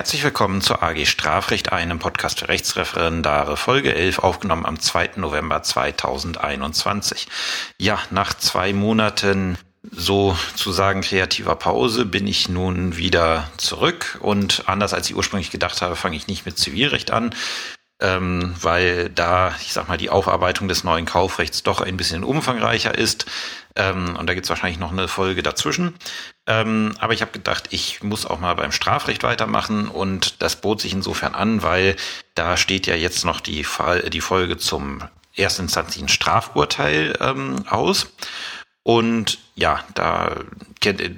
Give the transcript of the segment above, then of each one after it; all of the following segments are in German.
Herzlich willkommen zur AG Strafrecht, einem Podcast für Rechtsreferendare, Folge 11, aufgenommen am 2. November 2021. Ja, nach zwei Monaten sozusagen kreativer Pause bin ich nun wieder zurück und anders als ich ursprünglich gedacht habe, fange ich nicht mit Zivilrecht an, ähm, weil da, ich sag mal, die Aufarbeitung des neuen Kaufrechts doch ein bisschen umfangreicher ist. Ähm, und da gibt's wahrscheinlich noch eine Folge dazwischen. Ähm, aber ich habe gedacht, ich muss auch mal beim Strafrecht weitermachen und das bot sich insofern an, weil da steht ja jetzt noch die, Fall, die Folge zum erstinstanzlichen Strafurteil ähm, aus. Und ja, da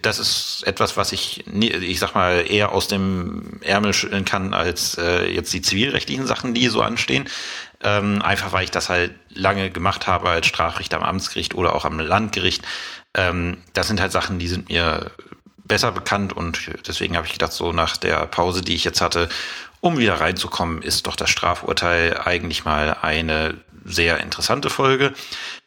das ist etwas, was ich, ich sag mal, eher aus dem Ärmel schütteln kann als äh, jetzt die zivilrechtlichen Sachen, die so anstehen. Ähm, einfach weil ich das halt lange gemacht habe als Strafrichter am Amtsgericht oder auch am Landgericht. Ähm, das sind halt Sachen, die sind mir besser bekannt und deswegen habe ich gedacht, so nach der Pause, die ich jetzt hatte, um wieder reinzukommen, ist doch das Strafurteil eigentlich mal eine sehr interessante Folge.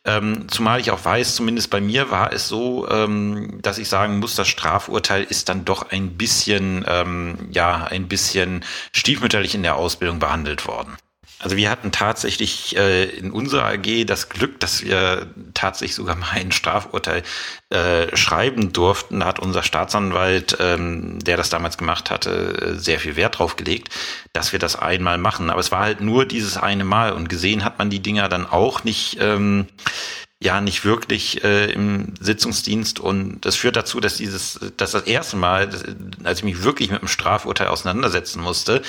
Ähm, zumal ich auch weiß, zumindest bei mir war es so, ähm, dass ich sagen muss, das Strafurteil ist dann doch ein bisschen, ähm, ja, ein bisschen stiefmütterlich in der Ausbildung behandelt worden. Also wir hatten tatsächlich äh, in unserer AG das Glück, dass wir tatsächlich sogar mal ein Strafurteil äh, schreiben durften. Da hat unser Staatsanwalt, ähm, der das damals gemacht hatte, sehr viel Wert drauf gelegt, dass wir das einmal machen. Aber es war halt nur dieses eine Mal und gesehen hat man die Dinger dann auch nicht. Ähm, ja nicht wirklich äh, im Sitzungsdienst und das führt dazu, dass dieses, dass das erste Mal, als ich mich wirklich mit dem Strafurteil auseinandersetzen musste,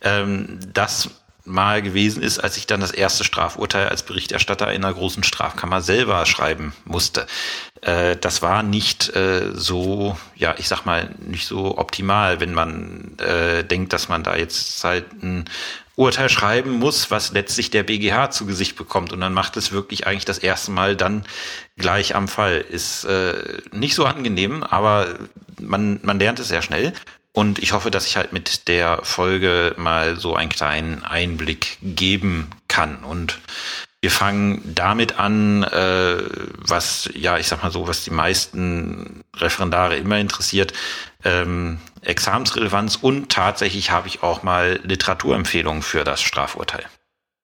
ähm, das Mal gewesen ist, als ich dann das erste Strafurteil als Berichterstatter in einer großen Strafkammer selber schreiben musste. Äh, das war nicht äh, so, ja, ich sag mal, nicht so optimal, wenn man äh, denkt, dass man da jetzt halt ein Urteil schreiben muss, was letztlich der BGH zu Gesicht bekommt. Und dann macht es wirklich eigentlich das erste Mal dann gleich am Fall. Ist äh, nicht so angenehm, aber man, man lernt es sehr schnell. Und ich hoffe, dass ich halt mit der Folge mal so einen kleinen Einblick geben kann. Und wir fangen damit an, äh, was, ja, ich sag mal so, was die meisten Referendare immer interessiert, ähm, Examensrelevanz und tatsächlich habe ich auch mal Literaturempfehlungen für das Strafurteil.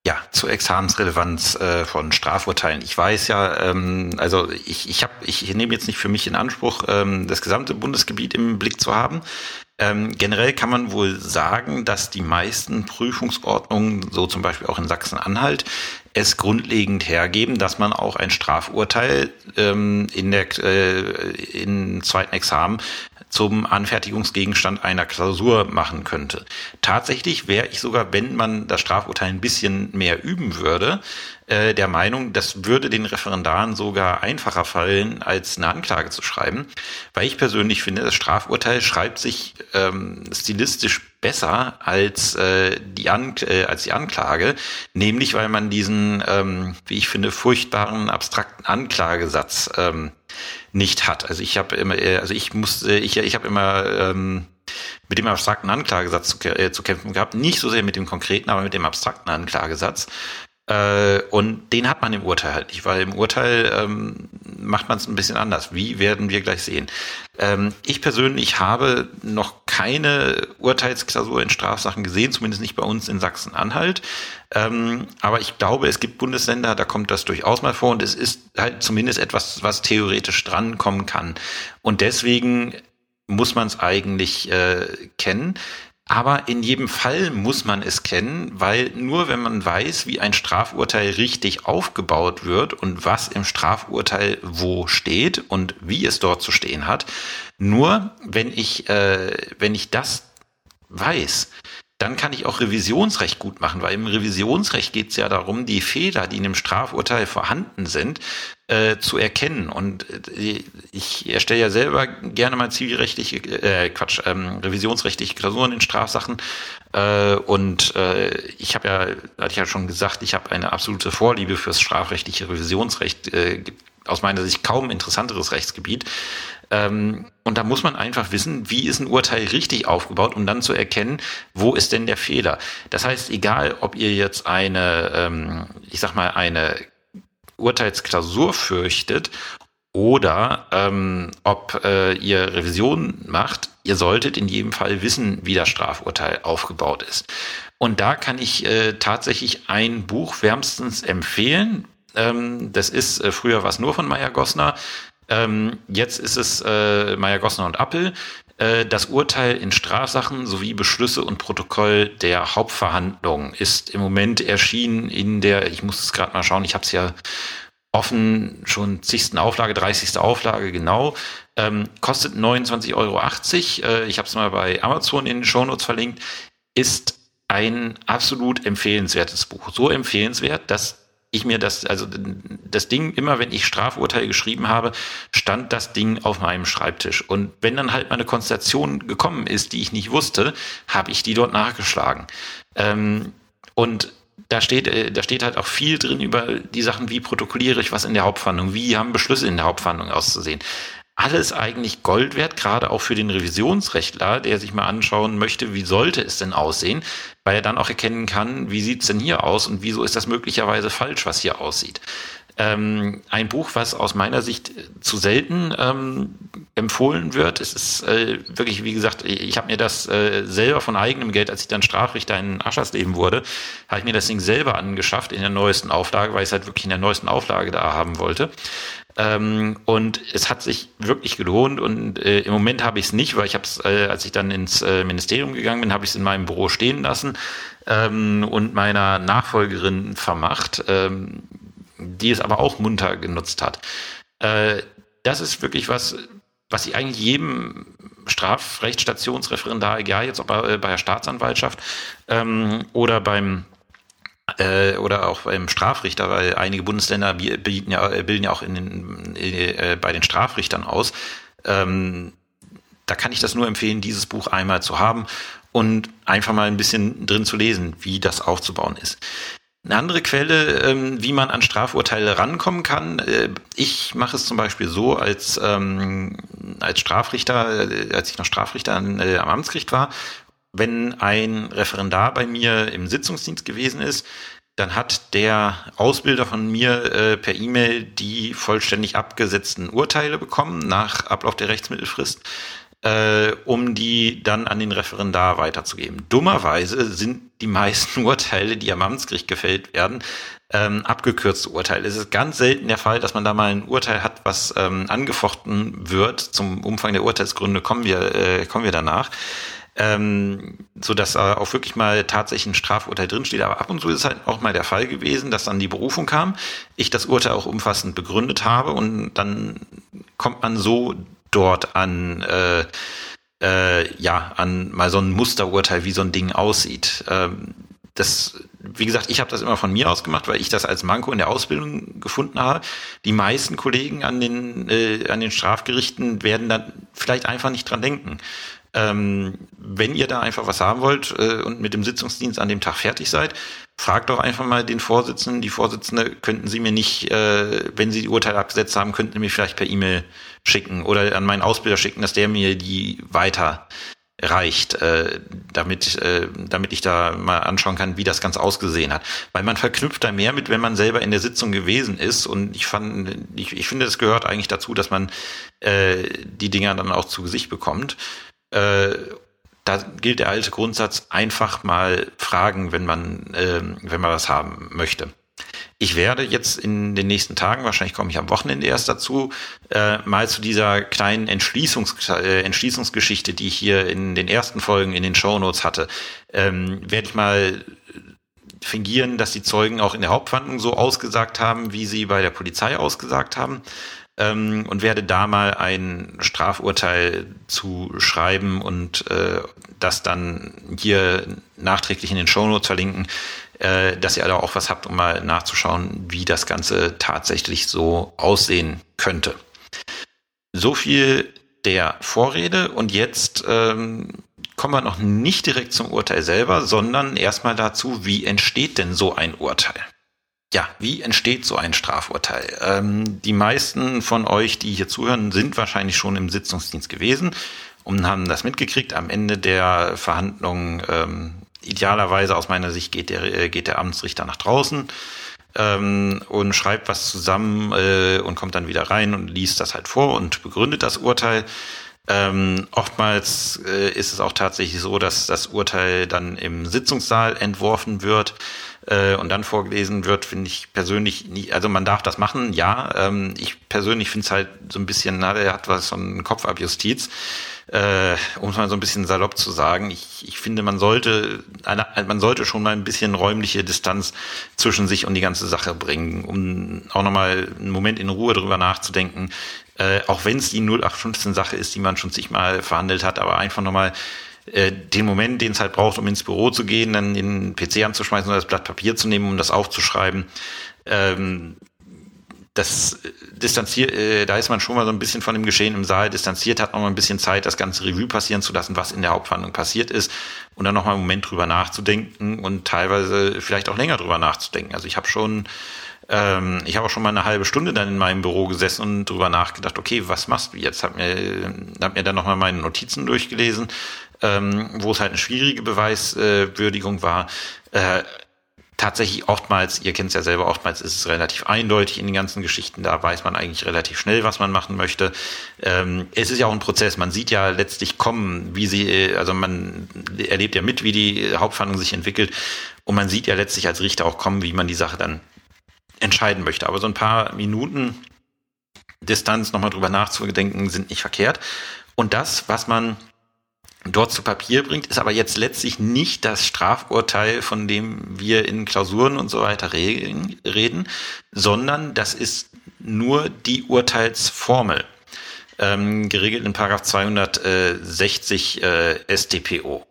Ja, zur Examensrelevanz äh, von Strafurteilen. Ich weiß ja, ähm, also ich, ich, hab, ich nehme jetzt nicht für mich in Anspruch, ähm, das gesamte Bundesgebiet im Blick zu haben. Ähm, generell kann man wohl sagen, dass die meisten Prüfungsordnungen, so zum Beispiel auch in Sachsen-Anhalt, es grundlegend hergeben, dass man auch ein Strafurteil ähm, in der äh, in zweiten Examen zum Anfertigungsgegenstand einer Klausur machen könnte. Tatsächlich wäre ich sogar, wenn man das Strafurteil ein bisschen mehr üben würde, äh, der Meinung, das würde den Referendaren sogar einfacher fallen, als eine Anklage zu schreiben, weil ich persönlich finde, das Strafurteil schreibt sich ähm, stilistisch besser als äh, die An äh, als die Anklage, nämlich weil man diesen, ähm, wie ich finde, furchtbaren abstrakten Anklagesatz ähm, nicht hat. Also ich habe immer, äh, also ich musste, ich ich habe immer ähm, mit dem abstrakten Anklagesatz zu, äh, zu kämpfen gehabt, nicht so sehr mit dem konkreten, aber mit dem abstrakten Anklagesatz, und den hat man im Urteil halt nicht, weil im Urteil ähm, macht man es ein bisschen anders. Wie werden wir gleich sehen? Ähm, ich persönlich habe noch keine Urteilsklausur in Strafsachen gesehen, zumindest nicht bei uns in Sachsen-Anhalt. Ähm, aber ich glaube, es gibt Bundesländer, da kommt das durchaus mal vor und es ist halt zumindest etwas, was theoretisch drankommen kann. Und deswegen muss man es eigentlich äh, kennen. Aber in jedem Fall muss man es kennen, weil nur wenn man weiß, wie ein Strafurteil richtig aufgebaut wird und was im Strafurteil wo steht und wie es dort zu stehen hat, nur wenn ich, äh, wenn ich das weiß, dann kann ich auch Revisionsrecht gut machen, weil im Revisionsrecht geht es ja darum, die Fehler, die in dem Strafurteil vorhanden sind, äh, zu erkennen. Und äh, ich erstelle ja selber gerne mal zivilrechtliche, äh, Quatsch, ähm, revisionsrechtliche Klausuren in Strafsachen. Äh, und äh, ich habe ja, hatte ich ja schon gesagt, ich habe eine absolute Vorliebe fürs strafrechtliche Revisionsrecht. Äh, aus meiner Sicht kaum interessanteres Rechtsgebiet. Ähm, und da muss man einfach wissen, wie ist ein Urteil richtig aufgebaut, um dann zu erkennen, wo ist denn der Fehler. Das heißt, egal, ob ihr jetzt eine, ähm, ich sag mal, eine Urteilsklausur fürchtet oder ähm, ob äh, ihr Revision macht, ihr solltet in jedem Fall wissen, wie das Strafurteil aufgebaut ist. Und da kann ich äh, tatsächlich ein Buch wärmstens empfehlen. Ähm, das ist äh, früher was nur von Meyer Gossner. Ähm, jetzt ist es äh, Meyer Gossner und Appel. Äh, das Urteil in Strafsachen sowie Beschlüsse und Protokoll der Hauptverhandlung ist im Moment erschienen in der, ich muss es gerade mal schauen, ich habe es ja offen, schon zigsten Auflage, 30. Auflage, genau. Ähm, kostet 29,80 Euro. Äh, ich habe es mal bei Amazon in den Shownotes verlinkt. Ist ein absolut empfehlenswertes Buch. So empfehlenswert, dass ich mir das, also das Ding, immer wenn ich Strafurteil geschrieben habe, stand das Ding auf meinem Schreibtisch. Und wenn dann halt mal eine Konstellation gekommen ist, die ich nicht wusste, habe ich die dort nachgeschlagen. Ähm, und da steht, äh, da steht halt auch viel drin über die Sachen, wie protokolliere ich was in der Hauptverhandlung, wie haben Beschlüsse in der Hauptverhandlung auszusehen. Alles eigentlich Gold wert, gerade auch für den Revisionsrechtler, der sich mal anschauen möchte, wie sollte es denn aussehen, weil er dann auch erkennen kann, wie sieht's denn hier aus und wieso ist das möglicherweise falsch, was hier aussieht. Ähm, ein Buch, was aus meiner Sicht zu selten ähm, empfohlen wird. Es ist äh, wirklich, wie gesagt, ich habe mir das äh, selber von eigenem Geld, als ich dann Strafrichter in Aschersleben wurde, habe ich mir das Ding selber angeschafft in der neuesten Auflage, weil ich es halt wirklich in der neuesten Auflage da haben wollte. Ähm, und es hat sich wirklich gelohnt und äh, im Moment habe ich es nicht, weil ich habe es, äh, als ich dann ins äh, Ministerium gegangen bin, habe ich es in meinem Büro stehen lassen ähm, und meiner Nachfolgerin vermacht. Ähm, die es aber auch munter genutzt hat. Äh, das ist wirklich was, was ich eigentlich jedem Strafrechtsstationsreferendar, egal jetzt ob bei, bei der Staatsanwaltschaft ähm, oder beim äh, oder auch beim Strafrichter, weil einige Bundesländer bilden ja, bilden ja auch in den, äh, bei den Strafrichtern aus. Ähm, da kann ich das nur empfehlen, dieses Buch einmal zu haben und einfach mal ein bisschen drin zu lesen, wie das aufzubauen ist. Eine andere Quelle, ähm, wie man an Strafurteile rankommen kann. Äh, ich mache es zum Beispiel so, als, ähm, als Strafrichter, äh, als ich noch Strafrichter an, äh, am Amtsgericht war, wenn ein Referendar bei mir im Sitzungsdienst gewesen ist, dann hat der Ausbilder von mir äh, per E-Mail die vollständig abgesetzten Urteile bekommen nach Ablauf der Rechtsmittelfrist äh, um die dann an den Referendar weiterzugeben. Dummerweise sind die meisten Urteile, die am Amtsgericht gefällt werden, ähm, abgekürzte Urteile. Es ist ganz selten der Fall, dass man da mal ein Urteil hat, was ähm, angefochten wird. Zum Umfang der Urteilsgründe kommen wir, äh, kommen wir danach. Ähm, so dass da auch wirklich mal tatsächlich ein Strafurteil drinsteht. Aber ab und zu ist halt auch mal der Fall gewesen, dass dann die Berufung kam, ich das Urteil auch umfassend begründet habe und dann kommt man so dort an äh, äh, ja an mal so ein Musterurteil, wie so ein Ding aussieht. Ähm, das, wie gesagt, ich habe das immer von mir aus gemacht, weil ich das als Manko in der Ausbildung gefunden habe. Die meisten Kollegen an den äh, an den Strafgerichten werden dann vielleicht einfach nicht dran denken. Ähm, wenn ihr da einfach was haben wollt äh, und mit dem Sitzungsdienst an dem Tag fertig seid, fragt doch einfach mal den Vorsitzenden, die Vorsitzende, könnten Sie mir nicht, äh, wenn Sie die Urteile abgesetzt haben, könnten Sie mir vielleicht per E-Mail schicken oder an meinen Ausbilder schicken, dass der mir die weiter reicht, äh, damit, äh, damit ich da mal anschauen kann, wie das Ganze ausgesehen hat. Weil man verknüpft da mehr mit, wenn man selber in der Sitzung gewesen ist. Und ich fand, ich, ich finde, es gehört eigentlich dazu, dass man äh, die Dinger dann auch zu Gesicht bekommt. Äh, da gilt der alte Grundsatz, einfach mal fragen, wenn man, äh, wenn man was haben möchte. Ich werde jetzt in den nächsten Tagen, wahrscheinlich komme ich am Wochenende erst dazu, äh, mal zu dieser kleinen Entschließungs äh, Entschließungsgeschichte, die ich hier in den ersten Folgen in den Shownotes hatte, ähm, werde ich mal fingieren, dass die Zeugen auch in der Hauptverhandlung so ausgesagt haben, wie sie bei der Polizei ausgesagt haben ähm, und werde da mal ein Strafurteil zu schreiben und äh, das dann hier nachträglich in den Shownotes verlinken, äh, dass ihr alle auch was habt, um mal nachzuschauen, wie das Ganze tatsächlich so aussehen könnte. So viel der Vorrede und jetzt ähm, kommen wir noch nicht direkt zum Urteil selber, sondern erstmal dazu, wie entsteht denn so ein Urteil? Ja, wie entsteht so ein Strafurteil? Ähm, die meisten von euch, die hier zuhören, sind wahrscheinlich schon im Sitzungsdienst gewesen und haben das mitgekriegt. Am Ende der Verhandlung, ähm, idealerweise aus meiner Sicht, geht der, äh, geht der Amtsrichter nach draußen. ähm, und schreibt was zusammen äh, und kommt dann wieder rein und liest das halt vor und begründet das Urteil. Ähm, oftmals äh, ist es auch tatsächlich so, dass das Urteil dann im Sitzungssaal entworfen wird äh, und dann vorgelesen wird, finde ich persönlich nicht, also man darf das machen, ja. Ähm, ich persönlich finde es halt so ein bisschen, na, der hat was von Kopfabjustiz, äh, um es mal so ein bisschen salopp zu sagen. Ich, ich finde, man sollte, eine, man sollte schon mal ein bisschen räumliche Distanz zwischen sich und die ganze Sache bringen, um auch nochmal einen Moment in Ruhe drüber nachzudenken, äh, auch wenn es die 0815-Sache ist, die man schon zigmal verhandelt hat, aber einfach nochmal äh, den Moment, den es halt braucht, um ins Büro zu gehen, dann den PC anzuschmeißen oder das Blatt Papier zu nehmen, um das aufzuschreiben. Ähm, das distanziert, äh, da ist man schon mal so ein bisschen von dem Geschehen im Saal distanziert, hat noch mal ein bisschen Zeit, das ganze Revue passieren zu lassen, was in der Hauptverhandlung passiert ist und dann noch mal einen Moment drüber nachzudenken und teilweise vielleicht auch länger drüber nachzudenken. Also ich habe schon ähm, ich habe auch schon mal eine halbe Stunde dann in meinem Büro gesessen und drüber nachgedacht, okay, was machst du jetzt? Hab mir, hab mir dann nochmal meine Notizen durchgelesen, ähm, wo es halt eine schwierige Beweiswürdigung war. Äh, tatsächlich oftmals, ihr kennt es ja selber, oftmals ist es relativ eindeutig in den ganzen Geschichten, da weiß man eigentlich relativ schnell, was man machen möchte. Ähm, es ist ja auch ein Prozess, man sieht ja letztlich kommen, wie sie, also man erlebt ja mit, wie die Hauptverhandlung sich entwickelt und man sieht ja letztlich als Richter auch kommen, wie man die Sache dann entscheiden möchte. Aber so ein paar Minuten Distanz nochmal drüber nachzudenken, sind nicht verkehrt. Und das, was man dort zu Papier bringt, ist aber jetzt letztlich nicht das Strafurteil, von dem wir in Klausuren und so weiter reden, sondern das ist nur die Urteilsformel, ähm, geregelt in Paragraph 260 äh, StPO.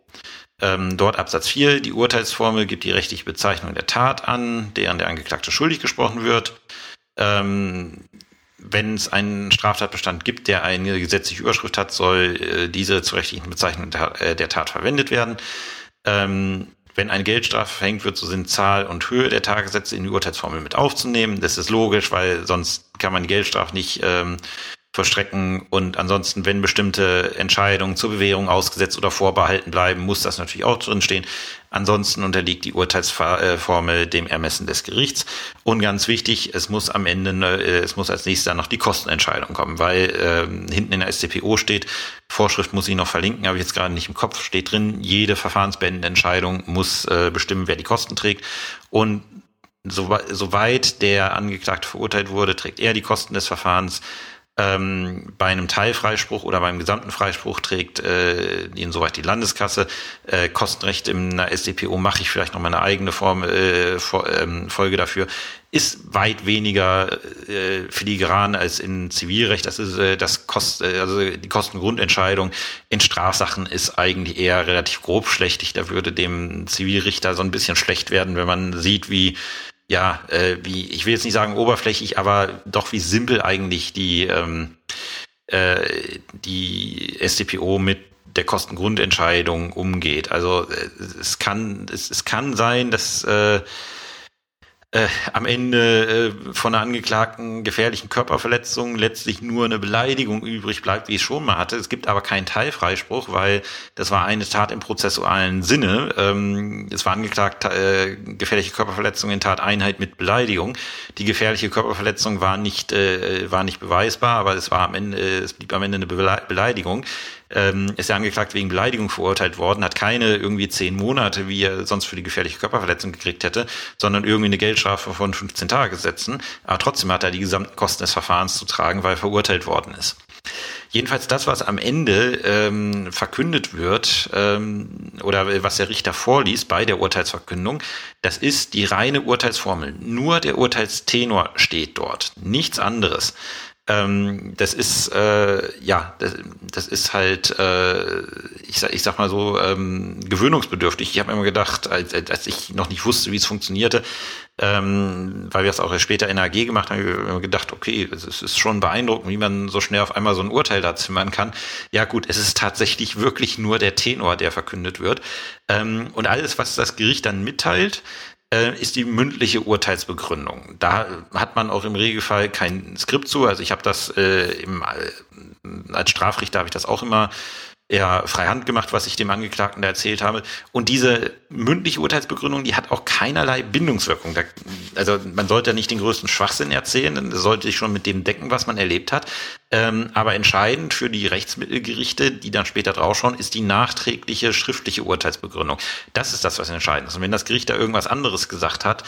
Ähm, dort Absatz 4, die Urteilsformel gibt die rechtliche Bezeichnung der Tat an, deren der Angeklagte schuldig gesprochen wird. Ähm, wenn es einen Straftatbestand gibt, der eine gesetzliche Überschrift hat, soll äh, diese zur rechtlichen Bezeichnung der, äh, der Tat verwendet werden. Ähm, wenn eine Geldstrafe verhängt wird, so sind Zahl und Höhe der Tagessätze in die Urteilsformel mit aufzunehmen. Das ist logisch, weil sonst kann man die Geldstrafe nicht ähm, vollstrecken. Und ansonsten, wenn bestimmte Entscheidungen zur Bewährung ausgesetzt oder vorbehalten bleiben, muss das natürlich auch drinstehen. Ansonsten unterliegt die Urteilsformel dem Ermessen des Gerichts. Und ganz wichtig, es muss am Ende, äh, es muss als nächstes dann noch die Kostenentscheidung kommen, weil ähm, hinten in der StPO steht, Vorschrift muss ich noch verlinken, habe ich jetzt gerade nicht im Kopf, steht drin, jede verfahrensbeendende Entscheidung muss äh, bestimmen, wer die Kosten trägt. Und soweit der Angeklagte verurteilt wurde, trägt er die Kosten des Verfahrens ähm, bei einem Teilfreispruch oder beim gesamten Freispruch trägt äh, insoweit die Landeskasse. Äh, Kostenrecht in einer SDPO mache ich vielleicht noch mal eine eigene Form, äh, ähm, Folge dafür. Ist weit weniger äh, filigran als in Zivilrecht. Das ist äh, das Kost, äh, also die Kostengrundentscheidung in Strafsachen ist eigentlich eher relativ grobschlächtig. Da würde dem Zivilrichter so ein bisschen schlecht werden, wenn man sieht, wie ja, äh, wie, ich will jetzt nicht sagen oberflächlich, aber doch wie simpel eigentlich die, ähm, äh, die SDPO mit der Kostengrundentscheidung umgeht. Also äh, es kann, es, es kann sein, dass äh, äh, am Ende äh, von einer angeklagten gefährlichen Körperverletzung letztlich nur eine Beleidigung übrig bleibt, wie es schon mal hatte. Es gibt aber keinen Teilfreispruch, weil das war eine Tat im prozessualen Sinne. Ähm, es war angeklagt äh, gefährliche Körperverletzung in Tateinheit mit Beleidigung. Die gefährliche Körperverletzung war nicht äh, war nicht beweisbar, aber es war am Ende es blieb am Ende eine Beleidigung ähm, ist er angeklagt wegen Beleidigung verurteilt worden, hat keine irgendwie zehn Monate, wie er sonst für die gefährliche Körperverletzung gekriegt hätte, sondern irgendwie eine Geldstrafe von 15 Tagessätzen. Aber trotzdem hat er die gesamten Kosten des Verfahrens zu tragen, weil er verurteilt worden ist. Jedenfalls das, was am Ende ähm, verkündet wird ähm, oder was der Richter vorliest bei der Urteilsverkündung, das ist die reine Urteilsformel. Nur der Urteilstenor steht dort, nichts anderes ähm, das ist äh, ja, das, das ist halt, äh, ich, sag, ich sag mal so ähm, gewöhnungsbedürftig. Ich habe immer gedacht, als, als ich noch nicht wusste, wie es funktionierte, ähm, weil wir es auch später in AG gemacht haben, habe ich immer gedacht, okay, es ist schon beeindruckend, wie man so schnell auf einmal so ein Urteil da zimmern kann. Ja gut, es ist tatsächlich wirklich nur der Tenor, der verkündet wird. Ähm, und alles, was das Gericht dann mitteilt, ist die mündliche Urteilsbegründung. Da hat man auch im Regelfall kein Skript zu. Also ich habe das äh, im, äh, als Strafrichter habe ich das auch immer ja frei Hand gemacht, was ich dem Angeklagten da erzählt habe. Und diese mündliche Urteilsbegründung, die hat auch keinerlei Bindungswirkung. Da, also man sollte ja nicht den größten Schwachsinn erzählen, dann sollte sich schon mit dem decken, was man erlebt hat. Ähm, aber entscheidend für die Rechtsmittelgerichte, die dann später draufschauen, ist die nachträgliche schriftliche Urteilsbegründung. Das ist das, was entscheidend ist. Und wenn das Gericht da irgendwas anderes gesagt hat,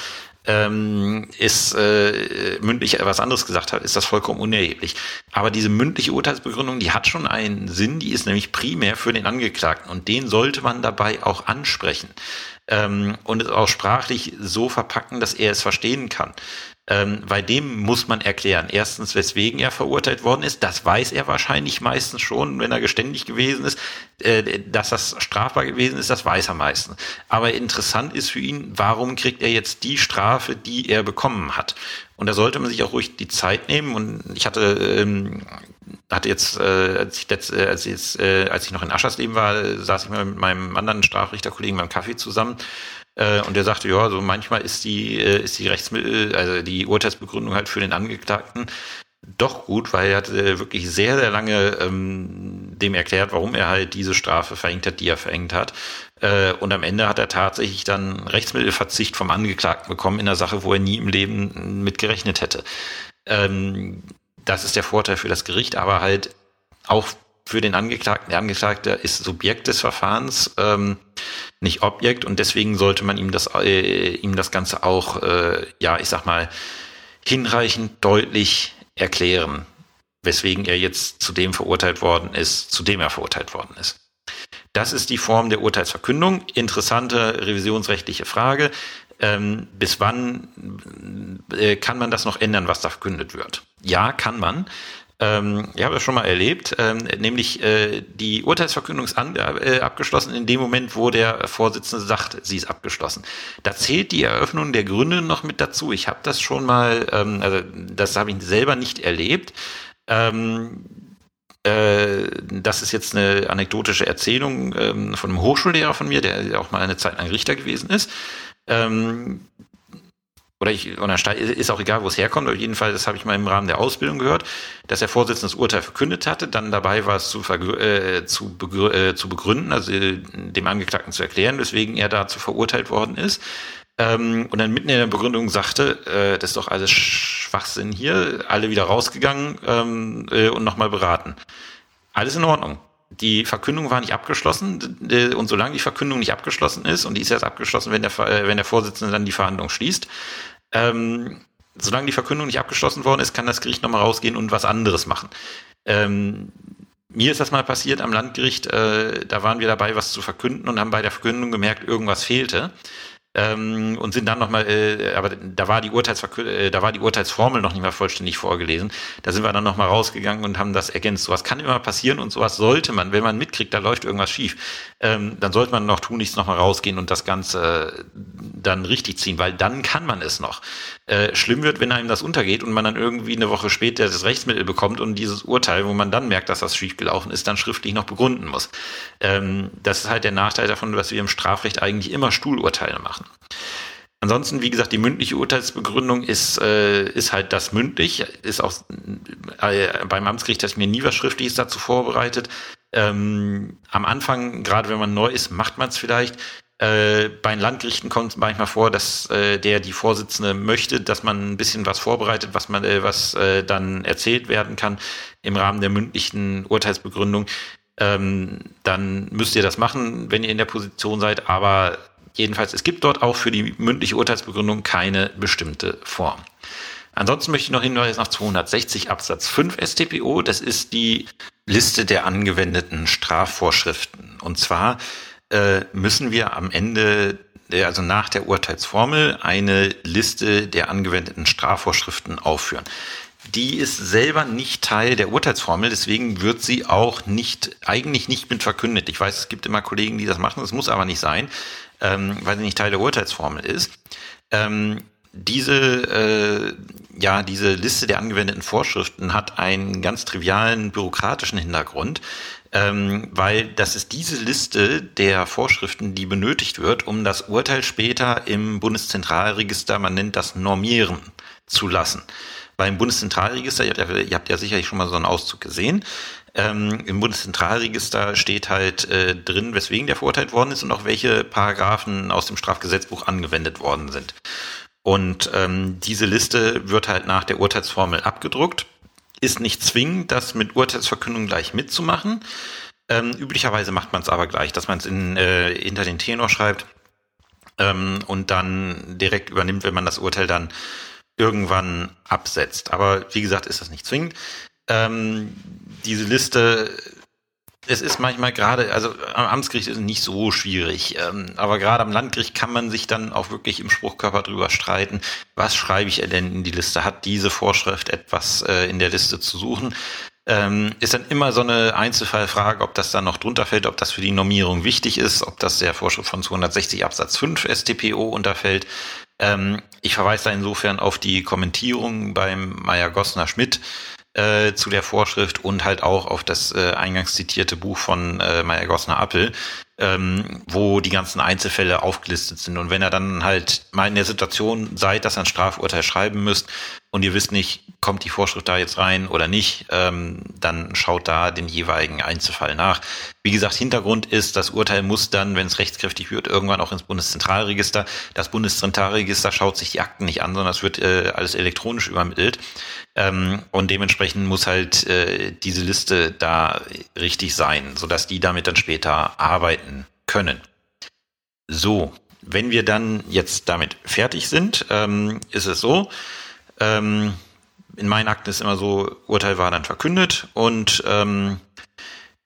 ähm, ist äh, mündlich etwas anderes gesagt hat, ist das vollkommen unerheblich. Aber diese mündliche Urteilsbegründung, die hat schon einen Sinn, die ist nämlich primär für den Angeklagten und den sollte man dabei auch ansprechen ähm, und es auch sprachlich so verpacken, dass er es verstehen kann. Ähm, bei dem muss man erklären, erstens, weswegen er verurteilt worden ist. Das weiß er wahrscheinlich meistens schon, wenn er geständig gewesen ist. Äh, dass das strafbar gewesen ist, das weiß er meistens. Aber interessant ist für ihn, warum kriegt er jetzt die Strafe, die er bekommen hat? Und da sollte man sich auch ruhig die Zeit nehmen. Und ich hatte, ähm, hatte jetzt, äh, als ich letzt, äh, als, jetzt, äh, als ich noch in Aschersleben war, saß ich mal mit meinem anderen Strafrichterkollegen beim Kaffee zusammen. Äh, und der sagte, ja, so manchmal ist die, äh, ist die Rechtsmittel, also die Urteilsbegründung halt für den Angeklagten doch gut, weil er hat äh, wirklich sehr, sehr lange ähm, dem erklärt, warum er halt diese Strafe verhängt hat, die er verhängt hat. Äh, und am Ende hat er tatsächlich dann Rechtsmittelverzicht vom Angeklagten bekommen in einer Sache, wo er nie im Leben mit gerechnet hätte. Ähm, das ist der Vorteil für das Gericht, aber halt auch für den Angeklagten. Der Angeklagte ist Subjekt des Verfahrens, ähm, nicht Objekt und deswegen sollte man ihm das, äh, ihm das Ganze auch, äh, ja, ich sag mal, hinreichend deutlich erklären, weswegen er jetzt zu dem verurteilt worden ist, zu dem er verurteilt worden ist. Das ist die Form der Urteilsverkündung. Interessante revisionsrechtliche Frage. Ähm, bis wann äh, kann man das noch ändern, was da verkündet wird? Ja, kann man. Ähm, ich habe das schon mal erlebt, ähm, nämlich äh, die Urteilsverkündung ist äh, abgeschlossen in dem Moment, wo der Vorsitzende sagt, sie ist abgeschlossen. Da zählt die Eröffnung der Gründe noch mit dazu. Ich habe das schon mal, ähm, also das habe ich selber nicht erlebt. Ähm, äh, das ist jetzt eine anekdotische Erzählung ähm, von einem Hochschullehrer von mir, der auch mal eine Zeit lang Richter gewesen ist. Ähm, oder ich, oder ist auch egal, wo es herkommt, auf jeden Fall, das habe ich mal im Rahmen der Ausbildung gehört, dass der Vorsitzende das Urteil verkündet hatte, dann dabei war es zu, äh, zu, begrü äh, zu begründen, also äh, dem Angeklagten zu erklären, weswegen er dazu verurteilt worden ist. Ähm, und dann mitten in der Begründung sagte, äh, das ist doch alles Schwachsinn hier, alle wieder rausgegangen ähm, äh, und nochmal beraten. Alles in Ordnung die Verkündung war nicht abgeschlossen und solange die Verkündung nicht abgeschlossen ist, und die ist erst abgeschlossen, wenn der, äh, wenn der Vorsitzende dann die Verhandlung schließt, ähm, solange die Verkündung nicht abgeschlossen worden ist, kann das Gericht nochmal rausgehen und was anderes machen. Ähm, mir ist das mal passiert am Landgericht, äh, da waren wir dabei, was zu verkünden und haben bei der Verkündung gemerkt, irgendwas fehlte ähm, und sind dann nochmal, äh, aber da war die Urteilsverkü äh, da war die Urteilsformel noch nicht mal vollständig vorgelesen. Da sind wir dann nochmal rausgegangen und haben das ergänzt. Sowas kann immer passieren und sowas sollte man, wenn man mitkriegt, da läuft irgendwas schief, ähm, dann sollte man noch tun, nichts nochmal rausgehen und das Ganze äh, dann richtig ziehen, weil dann kann man es noch. Äh, schlimm wird, wenn einem das untergeht und man dann irgendwie eine Woche später das Rechtsmittel bekommt und dieses Urteil, wo man dann merkt, dass das schiefgelaufen ist, dann schriftlich noch begründen muss. Ähm, das ist halt der Nachteil davon, dass wir im Strafrecht eigentlich immer Stuhlurteile machen machen. Ansonsten, wie gesagt, die mündliche Urteilsbegründung ist, äh, ist halt das mündlich, ist auch äh, beim Amtsgericht hat mir nie was Schriftliches dazu vorbereitet. Ähm, am Anfang, gerade wenn man neu ist, macht man es vielleicht. Äh, bei den Landgerichten kommt es manchmal vor, dass äh, der die Vorsitzende möchte, dass man ein bisschen was vorbereitet, was man, äh, was äh, dann erzählt werden kann im Rahmen der mündlichen Urteilsbegründung. Ähm, dann müsst ihr das machen, wenn ihr in der Position seid. Aber Jedenfalls, es gibt dort auch für die mündliche Urteilsbegründung keine bestimmte Form. Ansonsten möchte ich noch hinweisen auf 260 Absatz 5 StPO. Das ist die Liste der angewendeten Strafvorschriften. Und zwar äh, müssen wir am Ende, also nach der Urteilsformel, eine Liste der angewendeten Strafvorschriften aufführen. Die ist selber nicht Teil der Urteilsformel, deswegen wird sie auch nicht, eigentlich nicht mit verkündet. Ich weiß, es gibt immer Kollegen, die das machen, das muss aber nicht sein ähm, weil sie nicht Teil der Urteilsformel ist. Ähm, diese, äh, ja, diese Liste der angewendeten Vorschriften hat einen ganz trivialen bürokratischen Hintergrund, ähm, weil das ist diese Liste der Vorschriften, die benötigt wird, um das Urteil später im Bundeszentralregister, man nennt das Normieren, zu lassen. beim Bundeszentralregister, ihr habt, ja, ihr habt ja sicherlich schon mal so einen Auszug gesehen, ähm, im Bundeszentralregister steht halt äh, drin, weswegen der verurteilt worden ist und auch welche Paragraphen aus dem Strafgesetzbuch angewendet worden sind. Und ähm, diese Liste wird halt nach der Urteilsformel abgedruckt. Ist nicht zwingend, das mit Urteilsverkündung gleich mitzumachen. Ähm, üblicherweise macht man es aber gleich, dass man es äh, hinter den Tenor schreibt ähm, und dann direkt übernimmt, wenn man das Urteil dann irgendwann absetzt. Aber wie gesagt, ist das nicht zwingend. Ähm, diese Liste, es ist manchmal gerade, also am Amtsgericht ist es nicht so schwierig, ähm, aber gerade am Landgericht kann man sich dann auch wirklich im Spruchkörper drüber streiten, was schreibe ich denn in die Liste? Hat diese Vorschrift etwas äh, in der Liste zu suchen? Ähm, ist dann immer so eine Einzelfallfrage, ob das dann noch drunter fällt, ob das für die Normierung wichtig ist, ob das der Vorschrift von 260 Absatz 5 StPO unterfällt. Ähm, ich verweise da insofern auf die Kommentierung beim Meyer-Gossner-Schmidt, äh, zu der Vorschrift und halt auch auf das äh, eingangs zitierte Buch von äh, Meyer Gossner Appel, ähm, wo die ganzen Einzelfälle aufgelistet sind. Und wenn er dann halt mal in der Situation seid, dass er ein Strafurteil schreiben müsst und ihr wisst nicht, kommt die Vorschrift da jetzt rein oder nicht, ähm, dann schaut da den jeweiligen Einzelfall nach. Wie gesagt, Hintergrund ist, das Urteil muss dann, wenn es rechtskräftig wird, irgendwann auch ins Bundeszentralregister. Das Bundeszentralregister schaut sich die Akten nicht an, sondern es wird äh, alles elektronisch übermittelt. Ähm, und dementsprechend muss halt äh, diese Liste da richtig sein, sodass die damit dann später arbeiten können. So, wenn wir dann jetzt damit fertig sind, ähm, ist es so, ähm, in meinen Akten ist immer so, Urteil war dann verkündet und ähm,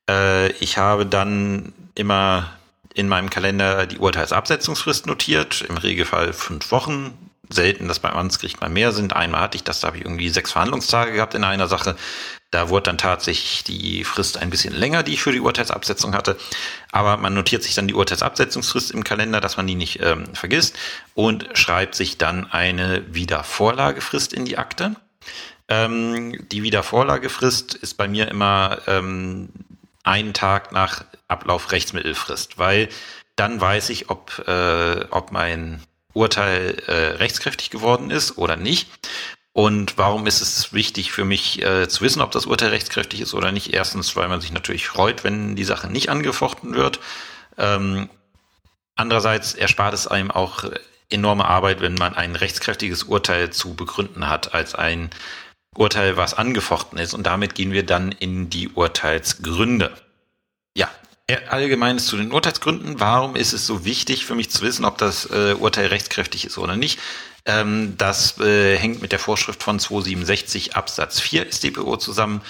äh, ich habe dann immer in meinem Kalender die Urteilsabsetzungsfrist notiert, im Regelfall fünf Wochen. Selten, dass beim Amtsgericht mal mehr sind. Einmal hatte ich das, da habe ich irgendwie sechs Verhandlungstage gehabt in einer Sache. Da wurde dann tatsächlich die Frist ein bisschen länger, die ich für die Urteilsabsetzung hatte. Aber man notiert sich dann die Urteilsabsetzungsfrist im Kalender, dass man die nicht ähm, vergisst und schreibt sich dann eine Wiedervorlagefrist in die Akte. Ähm, die Wiedervorlagefrist ist bei mir immer ähm, einen Tag nach Ablauf Rechtsmittelfrist, weil dann weiß ich, ob, äh, ob mein Urteil äh, rechtskräftig geworden ist oder nicht. Und warum ist es wichtig für mich äh, zu wissen, ob das Urteil rechtskräftig ist oder nicht? Erstens, weil man sich natürlich freut, wenn die Sache nicht angefochten wird. Ähm, andererseits erspart es einem auch enorme Arbeit, wenn man ein rechtskräftiges Urteil zu begründen hat, als ein Urteil, was angefochten ist. Und damit gehen wir dann in die Urteilsgründe. Ja, allgemeines zu den Urteilsgründen. Warum ist es so wichtig für mich zu wissen, ob das äh, Urteil rechtskräftig ist oder nicht? Ähm, das äh, hängt mit der Vorschrift von 267 Absatz 4 StPO zusammen.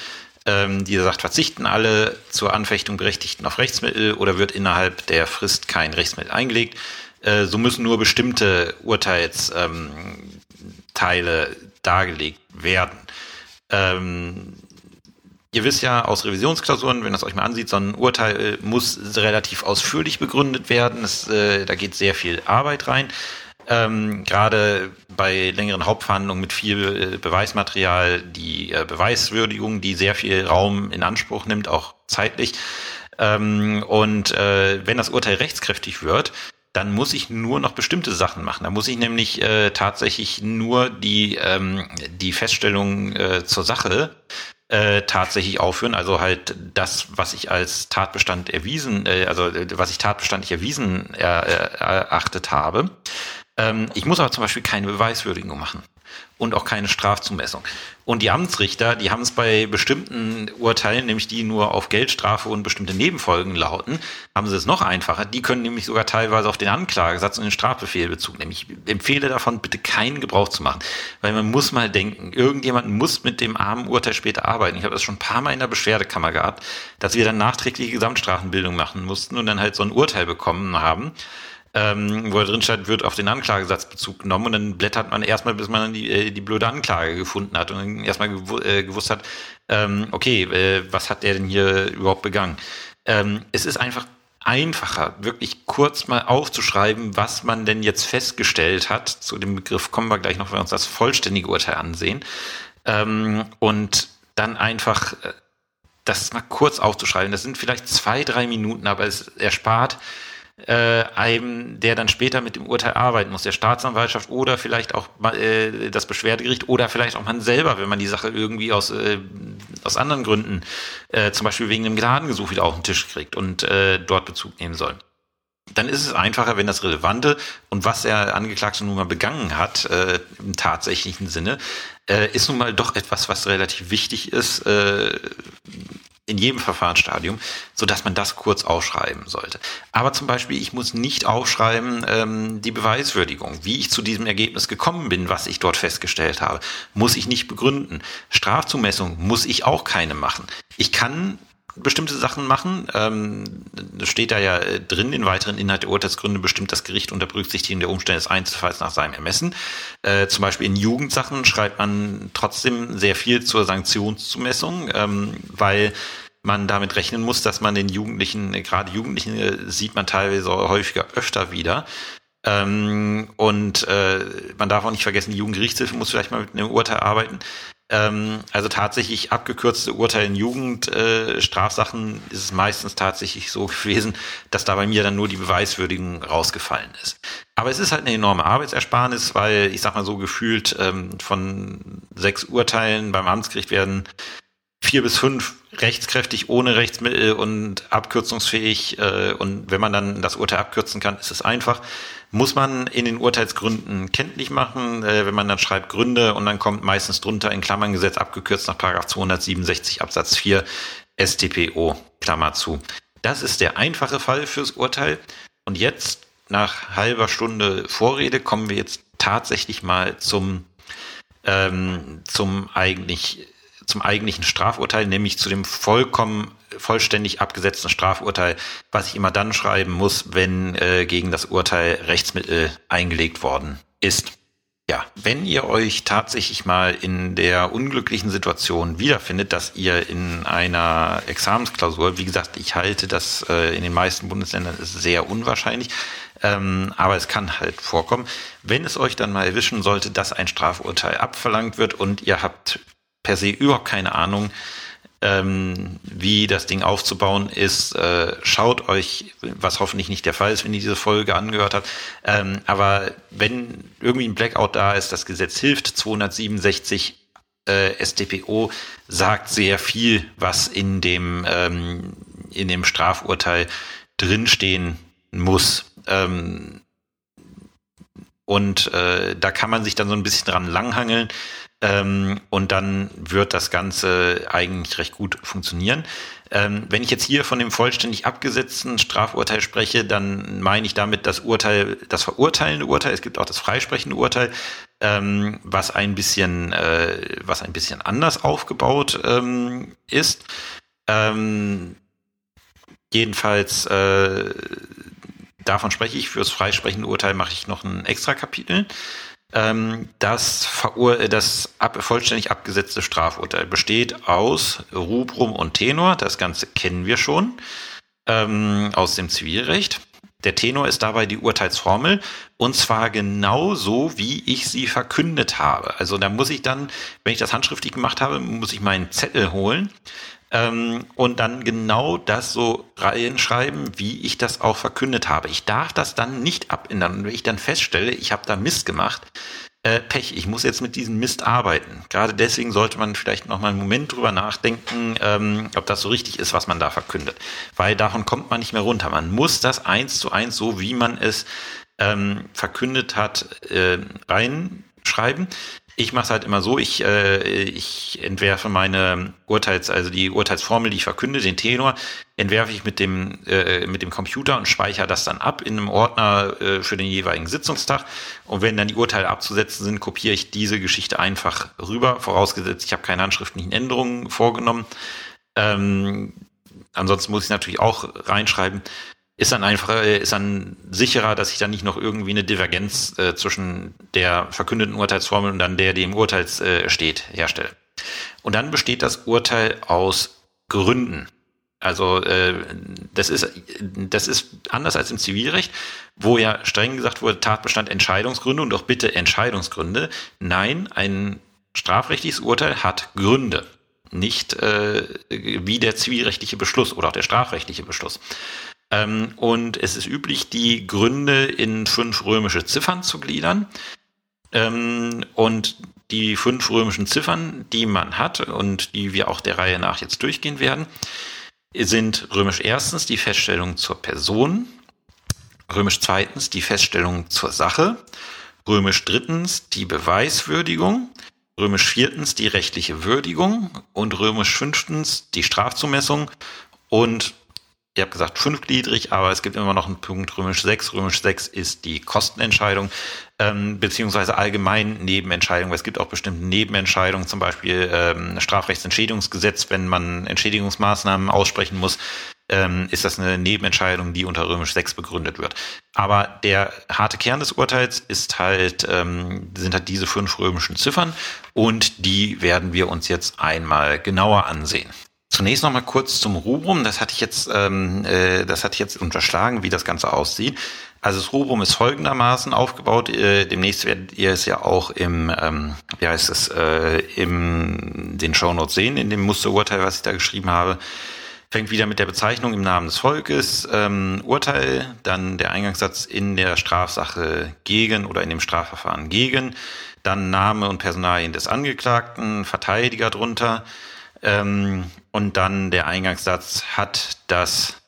Ähm, die sagt, verzichten alle zur Anfechtung Berechtigten auf Rechtsmittel oder wird innerhalb der Frist kein Rechtsmittel eingelegt. Äh, so müssen nur bestimmte Urteilsteile ähm, dargelegt werden. Ähm, ihr wisst ja aus Revisionsklausuren, wenn das euch mal ansieht, so ein Urteil äh, muss relativ ausführlich begründet werden. Es, äh, da geht sehr viel Arbeit rein. Ähm, Gerade bei längeren Hauptverhandlungen mit viel äh, Beweismaterial, die äh, Beweiswürdigung, die sehr viel Raum in Anspruch nimmt, auch zeitlich. Ähm, und äh, wenn das Urteil rechtskräftig wird, dann muss ich nur noch bestimmte Sachen machen. Da muss ich nämlich äh, tatsächlich nur die, ähm, die Feststellung äh, zur Sache äh, tatsächlich aufführen. Also halt das, was ich als Tatbestand erwiesen, äh, also äh, was ich tatbestandlich erwiesen er, er, erachtet habe. Ähm, ich muss aber zum Beispiel keine Beweiswürdigung machen und auch keine Strafzumessung. Und die Amtsrichter, die haben es bei bestimmten Urteilen, nämlich die nur auf Geldstrafe und bestimmte Nebenfolgen lauten, haben sie es noch einfacher. Die können nämlich sogar teilweise auf den Anklagesatz und den Strafbefehl Bezug nehmen. Ich empfehle davon, bitte keinen Gebrauch zu machen, weil man muss mal denken, irgendjemand muss mit dem armen Urteil später arbeiten. Ich habe das schon ein paar Mal in der Beschwerdekammer gehabt, dass wir dann nachträgliche Gesamtstrafenbildung machen mussten und dann halt so ein Urteil bekommen haben ähm, wo drin steht, wird auf den Anklagesatz Bezug genommen und dann blättert man erstmal, bis man dann die, äh, die blöde Anklage gefunden hat und dann erstmal gew äh, gewusst hat, ähm, okay, äh, was hat der denn hier überhaupt begangen? Ähm, es ist einfach einfacher, wirklich kurz mal aufzuschreiben, was man denn jetzt festgestellt hat. Zu dem Begriff kommen wir gleich noch, wenn wir uns das vollständige Urteil ansehen. Ähm, und dann einfach äh, das mal kurz aufzuschreiben. Das sind vielleicht zwei, drei Minuten, aber es erspart äh, einem, der dann später mit dem Urteil arbeiten muss, der Staatsanwaltschaft oder vielleicht auch äh, das Beschwerdegericht oder vielleicht auch man selber, wenn man die Sache irgendwie aus, äh, aus anderen Gründen, äh, zum Beispiel wegen einem Gnadengesuch wieder auf den Tisch kriegt und äh, dort Bezug nehmen soll. Dann ist es einfacher, wenn das Relevante und was der Angeklagte nun mal begangen hat, äh, im tatsächlichen Sinne, äh, ist nun mal doch etwas, was relativ wichtig ist äh, in jedem Verfahrensstadium, so dass man das kurz aufschreiben sollte. Aber zum Beispiel, ich muss nicht aufschreiben ähm, die Beweiswürdigung, wie ich zu diesem Ergebnis gekommen bin, was ich dort festgestellt habe, muss ich nicht begründen. Strafzumessung muss ich auch keine machen. Ich kann bestimmte Sachen machen. Ähm, das steht da ja äh, drin, in weiteren Inhalt der Urteilsgründe bestimmt das Gericht unter Berücksichtigung der Umstände des Einzelfalls nach seinem Ermessen. Äh, zum Beispiel in Jugendsachen schreibt man trotzdem sehr viel zur Sanktionszumessung, ähm, weil man damit rechnen muss, dass man den Jugendlichen, gerade Jugendlichen äh, sieht man teilweise häufiger öfter wieder. Ähm, und äh, man darf auch nicht vergessen, die Jugendgerichtshilfe muss vielleicht mal mit einem Urteil arbeiten. Ähm, also tatsächlich abgekürzte Urteile in Jugendstrafsachen äh, ist es meistens tatsächlich so gewesen, dass da bei mir dann nur die Beweiswürdigung rausgefallen ist. Aber es ist halt eine enorme Arbeitsersparnis, weil ich sag mal so gefühlt ähm, von sechs Urteilen beim Amtsgericht werden vier bis fünf rechtskräftig ohne Rechtsmittel und abkürzungsfähig. Äh, und wenn man dann das Urteil abkürzen kann, ist es einfach. Muss man in den Urteilsgründen kenntlich machen, äh, wenn man dann schreibt Gründe und dann kommt meistens drunter in Klammern Gesetz abgekürzt nach Paragraph 267 Absatz 4 StPO, Klammer zu. Das ist der einfache Fall fürs Urteil. Und jetzt, nach halber Stunde Vorrede, kommen wir jetzt tatsächlich mal zum, ähm, zum eigentlich zum eigentlichen Strafurteil, nämlich zu dem vollkommen vollständig abgesetzten Strafurteil, was ich immer dann schreiben muss, wenn äh, gegen das Urteil Rechtsmittel eingelegt worden ist. Ja, wenn ihr euch tatsächlich mal in der unglücklichen Situation wiederfindet, dass ihr in einer Examensklausur, wie gesagt, ich halte das äh, in den meisten Bundesländern ist sehr unwahrscheinlich, ähm, aber es kann halt vorkommen, wenn es euch dann mal erwischen sollte, dass ein Strafurteil abverlangt wird und ihr habt per se überhaupt keine Ahnung, ähm, wie das Ding aufzubauen ist. Äh, schaut euch, was hoffentlich nicht der Fall ist, wenn ihr diese Folge angehört habt. Ähm, aber wenn irgendwie ein Blackout da ist, das Gesetz hilft, 267 äh, StPO sagt sehr viel, was in dem, ähm, in dem Strafurteil drinstehen muss. Ähm, und äh, da kann man sich dann so ein bisschen dran langhangeln. Ähm, und dann wird das Ganze eigentlich recht gut funktionieren. Ähm, wenn ich jetzt hier von dem vollständig abgesetzten Strafurteil spreche, dann meine ich damit das Urteil, das verurteilende Urteil. Es gibt auch das freisprechende Urteil, ähm, was ein bisschen, äh, was ein bisschen anders aufgebaut ähm, ist. Ähm, jedenfalls äh, davon spreche ich. Fürs freisprechende Urteil mache ich noch ein extra Kapitel. Ähm, das, das ab vollständig abgesetzte Strafurteil besteht aus Rubrum und Tenor. Das Ganze kennen wir schon ähm, aus dem Zivilrecht. Der Tenor ist dabei die Urteilsformel und zwar genauso, wie ich sie verkündet habe. Also da muss ich dann, wenn ich das handschriftlich gemacht habe, muss ich meinen Zettel holen ähm, und dann genau das so reinschreiben, wie ich das auch verkündet habe. Ich darf das dann nicht abändern. Und wenn ich dann feststelle, ich habe da Mist gemacht, äh, Pech, ich muss jetzt mit diesem Mist arbeiten. Gerade deswegen sollte man vielleicht noch mal einen Moment drüber nachdenken, ähm, ob das so richtig ist, was man da verkündet. Weil davon kommt man nicht mehr runter. Man muss das eins zu eins, so wie man es ähm, verkündet hat, äh, reinschreiben. Ich mache es halt immer so, ich, äh, ich entwerfe meine Urteils, also die Urteilsformel, die ich verkünde, den Tenor, entwerfe ich mit dem, äh, mit dem Computer und speichere das dann ab in einem Ordner äh, für den jeweiligen Sitzungstag. Und wenn dann die Urteile abzusetzen sind, kopiere ich diese Geschichte einfach rüber, vorausgesetzt, ich habe keine handschriftlichen Änderungen vorgenommen. Ähm, ansonsten muss ich natürlich auch reinschreiben, ist dann einfach, äh, ist dann sicherer, dass ich dann nicht noch irgendwie eine Divergenz äh, zwischen der verkündeten Urteilsformel und dann der, die im Urteil äh, steht, herstelle. Und dann besteht das Urteil aus Gründen. Also äh, das ist das ist anders als im Zivilrecht, wo ja streng gesagt wurde Tatbestand Entscheidungsgründe und auch bitte Entscheidungsgründe. Nein, ein strafrechtliches Urteil hat Gründe, nicht äh, wie der zivilrechtliche Beschluss oder auch der strafrechtliche Beschluss. Ähm, und es ist üblich, die Gründe in fünf römische Ziffern zu gliedern. Ähm, und die fünf römischen Ziffern, die man hat und die wir auch der Reihe nach jetzt durchgehen werden, sind römisch erstens die Feststellung zur Person, römisch zweitens die Feststellung zur Sache, römisch drittens die Beweiswürdigung, römisch viertens die rechtliche Würdigung und römisch fünftens die Strafzumessung und ihr habt gesagt fünfgliedrig, aber es gibt immer noch einen Punkt römisch 6. Römisch 6 ist die Kostenentscheidung, ähm, beziehungsweise allgemein Nebenentscheidung. Es gibt auch bestimmte Nebenentscheidungen, zum Beispiel ähm, Strafrechtsentschädigungsgesetz, wenn man Entschädigungsmaßnahmen aussprechen muss, ähm, ist das eine Nebenentscheidung, die unter römisch 6 begründet wird. Aber der harte Kern des Urteils ist halt, ähm, sind halt diese fünf römischen Ziffern und die werden wir uns jetzt einmal genauer ansehen. Zunächst noch mal kurz zum Rubrum. Das hatte ich jetzt, ähm, äh, das hatte ich jetzt unterschlagen, wie das Ganze aussieht. Also das Rubrum ist folgendermaßen aufgebaut. Äh, demnächst werdet ihr es ja auch im, ähm, wie heißt es, äh, im den Shownotes sehen, in dem Musterurteil, was ich da geschrieben habe. Fängt wieder mit der Bezeichnung im Namen des Volkes, ähm, Urteil, dann der Eingangssatz in der Strafsache gegen oder in dem Strafverfahren gegen, dann Name und Personalien des Angeklagten, Verteidiger drunter, ähm, und dann der Eingangssatz hat das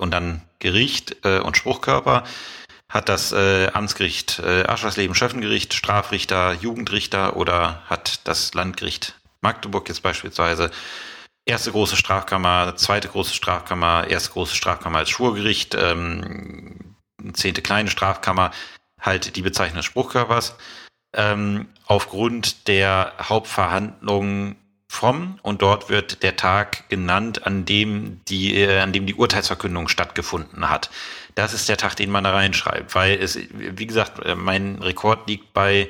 und dann Gericht äh, und Spruchkörper hat das äh, Amtsgericht äh, Aschersleben Schöffengericht, Strafrichter, Jugendrichter oder hat das Landgericht Magdeburg jetzt beispielsweise erste große Strafkammer, zweite große Strafkammer, erste große Strafkammer als Schwurgericht, ähm, zehnte kleine Strafkammer, halt die Bezeichnung des Spruchkörpers. Ähm, aufgrund der Hauptverhandlungen vom und dort wird der Tag genannt, an dem die, äh, an dem die Urteilsverkündung stattgefunden hat. Das ist der Tag, den man da reinschreibt, weil es, wie gesagt, äh, mein Rekord liegt bei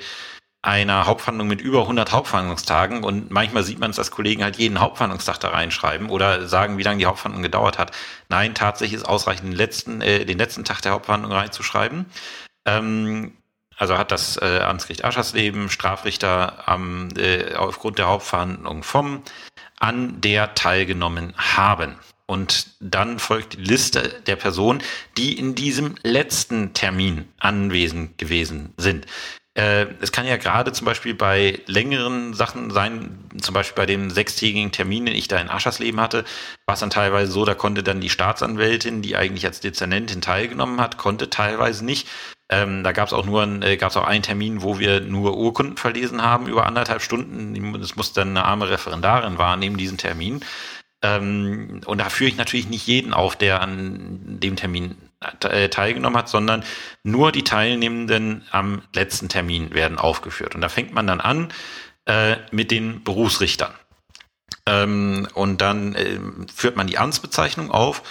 einer Hauptverhandlung mit über 100 Hauptverhandlungstagen und manchmal sieht man es, dass Kollegen halt jeden Hauptverhandlungstag da reinschreiben oder sagen, wie lange die Hauptverhandlung gedauert hat. Nein, tatsächlich ist ausreichend, den letzten, äh, den letzten Tag der Hauptverhandlung reinzuschreiben. Ähm, also hat das äh, Amtsgericht Aschersleben Strafrichter am, äh, aufgrund der Hauptverhandlung vom an der teilgenommen haben. Und dann folgt die Liste der Personen, die in diesem letzten Termin anwesend gewesen sind. Äh, es kann ja gerade zum Beispiel bei längeren Sachen sein, zum Beispiel bei dem sechstägigen Termin, den ich da in Aschersleben hatte, war es dann teilweise so, da konnte dann die Staatsanwältin, die eigentlich als Dezernentin teilgenommen hat, konnte teilweise nicht, ähm, da gab es auch nur ein, äh, gab es auch einen Termin, wo wir nur Urkunden verlesen haben über anderthalb Stunden. Das muss dann eine arme Referendarin wahrnehmen, diesen Termin. Ähm, und da führe ich natürlich nicht jeden auf, der an dem Termin äh, teilgenommen hat, sondern nur die Teilnehmenden am letzten Termin werden aufgeführt. Und da fängt man dann an äh, mit den Berufsrichtern. Ähm, und dann äh, führt man die Amtsbezeichnung auf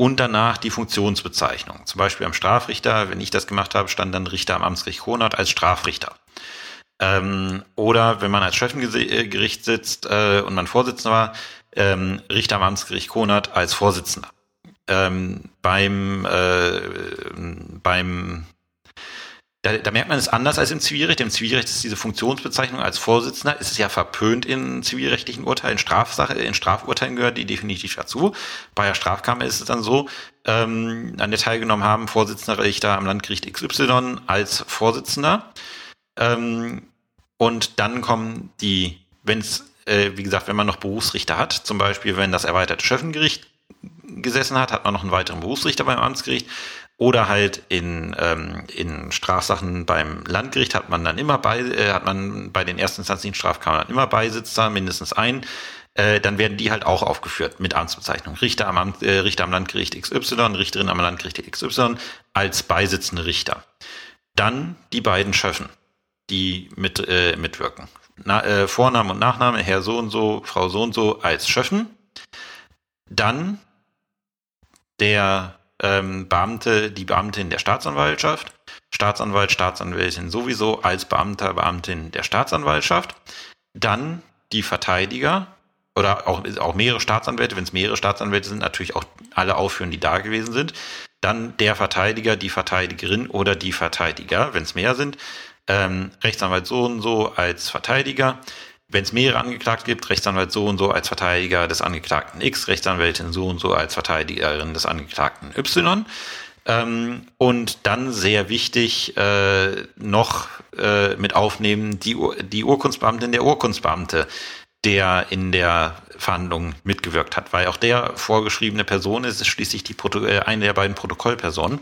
und danach die Funktionsbezeichnung. Zum Beispiel am Strafrichter, wenn ich das gemacht habe, stand dann Richter am Amtsgericht Kronert als Strafrichter. Ähm, oder wenn man als Schöffengericht sitzt äh, und man Vorsitzender war, ähm, Richter am Amtsgericht Kronert als Vorsitzender. Ähm, beim äh, beim da, da merkt man es anders als im Zivilrecht. Im Zivilrecht ist diese Funktionsbezeichnung als Vorsitzender, ist es ja verpönt in zivilrechtlichen Urteilen, Strafsache, in Strafurteilen gehört die definitiv dazu. Bei der Strafkammer ist es dann so, ähm, an der teilgenommen haben Vorsitzender Richter am Landgericht XY als Vorsitzender. Ähm, und dann kommen die, wenn es, äh, wie gesagt, wenn man noch Berufsrichter hat, zum Beispiel wenn das erweiterte Schöffengericht gesessen hat, hat man noch einen weiteren Berufsrichter beim Amtsgericht. Oder halt in, ähm, in Strafsachen beim Landgericht hat man dann immer bei, äh, hat man bei den ersten instanzlichen Strafkammern immer Beisitzer, mindestens ein. Äh, dann werden die halt auch aufgeführt mit Amtsbezeichnung. Richter am, Amt, äh, Richter am Landgericht XY, Richterin am Landgericht XY als beisitzende Richter. Dann die beiden Schöffen, die mit, äh, mitwirken. Na, äh, Vorname und Nachname, Herr so und so, Frau so und so als Schöffen. Dann der ähm, Beamte, die Beamtin der Staatsanwaltschaft, Staatsanwalt, Staatsanwältin sowieso als Beamter, Beamtin der Staatsanwaltschaft, dann die Verteidiger oder auch, auch mehrere Staatsanwälte, wenn es mehrere Staatsanwälte sind, natürlich auch alle aufführen, die da gewesen sind, dann der Verteidiger, die Verteidigerin oder die Verteidiger, wenn es mehr sind, ähm, Rechtsanwalt so und so als Verteidiger, wenn es mehrere Angeklagte gibt, Rechtsanwalt so und so als Verteidiger des Angeklagten X, Rechtsanwältin so und so als Verteidigerin des Angeklagten Y. Ähm, und dann sehr wichtig äh, noch äh, mit aufnehmen die, die Urkundsbeamtin der Urkundsbeamte, der in der Verhandlung mitgewirkt hat, weil auch der vorgeschriebene Person ist, ist schließlich die Proto äh, eine der beiden Protokollpersonen.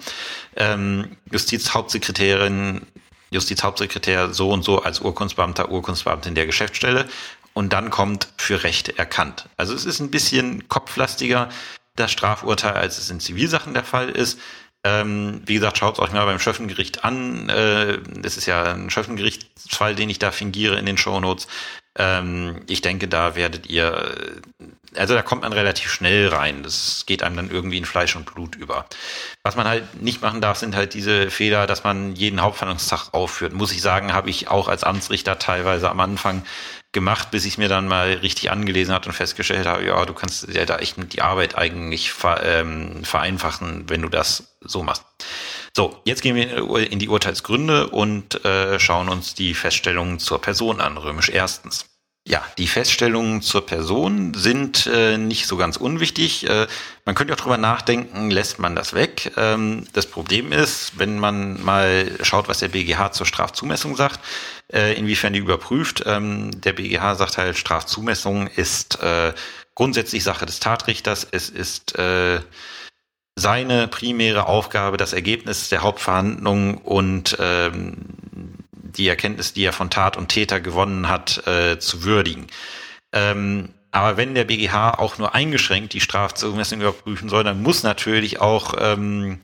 Ähm, Justizhauptsekretärin Justizhauptsekretär so und so als Urkundsbeamter, Urkundsbeamtin der Geschäftsstelle und dann kommt für Rechte erkannt. Also es ist ein bisschen kopflastiger, das Strafurteil, als es in Zivilsachen der Fall ist. Ähm, wie gesagt, schaut es euch mal beim Schöffengericht an. Äh, das ist ja ein Schöffengerichtsfall, den ich da fingiere in den Shownotes. Ähm, ich denke, da werdet ihr, also da kommt man relativ schnell rein. Das geht einem dann irgendwie in Fleisch und Blut über. Was man halt nicht machen darf, sind halt diese Fehler, dass man jeden Hauptverhandlungstag aufführt. Muss ich sagen, habe ich auch als Amtsrichter teilweise am Anfang gemacht, bis ich mir dann mal richtig angelesen hat und festgestellt habe, ja, du kannst ja da echt die Arbeit eigentlich ähm, vereinfachen, wenn du das so machst. So, jetzt gehen wir in die Urteilsgründe und äh, schauen uns die Feststellungen zur Person an, römisch erstens. Ja, die Feststellungen zur Person sind äh, nicht so ganz unwichtig. Äh, man könnte auch drüber nachdenken, lässt man das weg. Ähm, das Problem ist, wenn man mal schaut, was der BGH zur Strafzumessung sagt, äh, inwiefern die überprüft. Ähm, der BGH sagt halt, Strafzumessung ist äh, grundsätzlich Sache des Tatrichters. Es ist äh, seine primäre Aufgabe, das Ergebnis der Hauptverhandlung und ähm, die Erkenntnis, die er von Tat und Täter gewonnen hat, äh, zu würdigen. Ähm, aber wenn der BGH auch nur eingeschränkt die Strafzumessung überprüfen soll, dann muss natürlich auch ähm,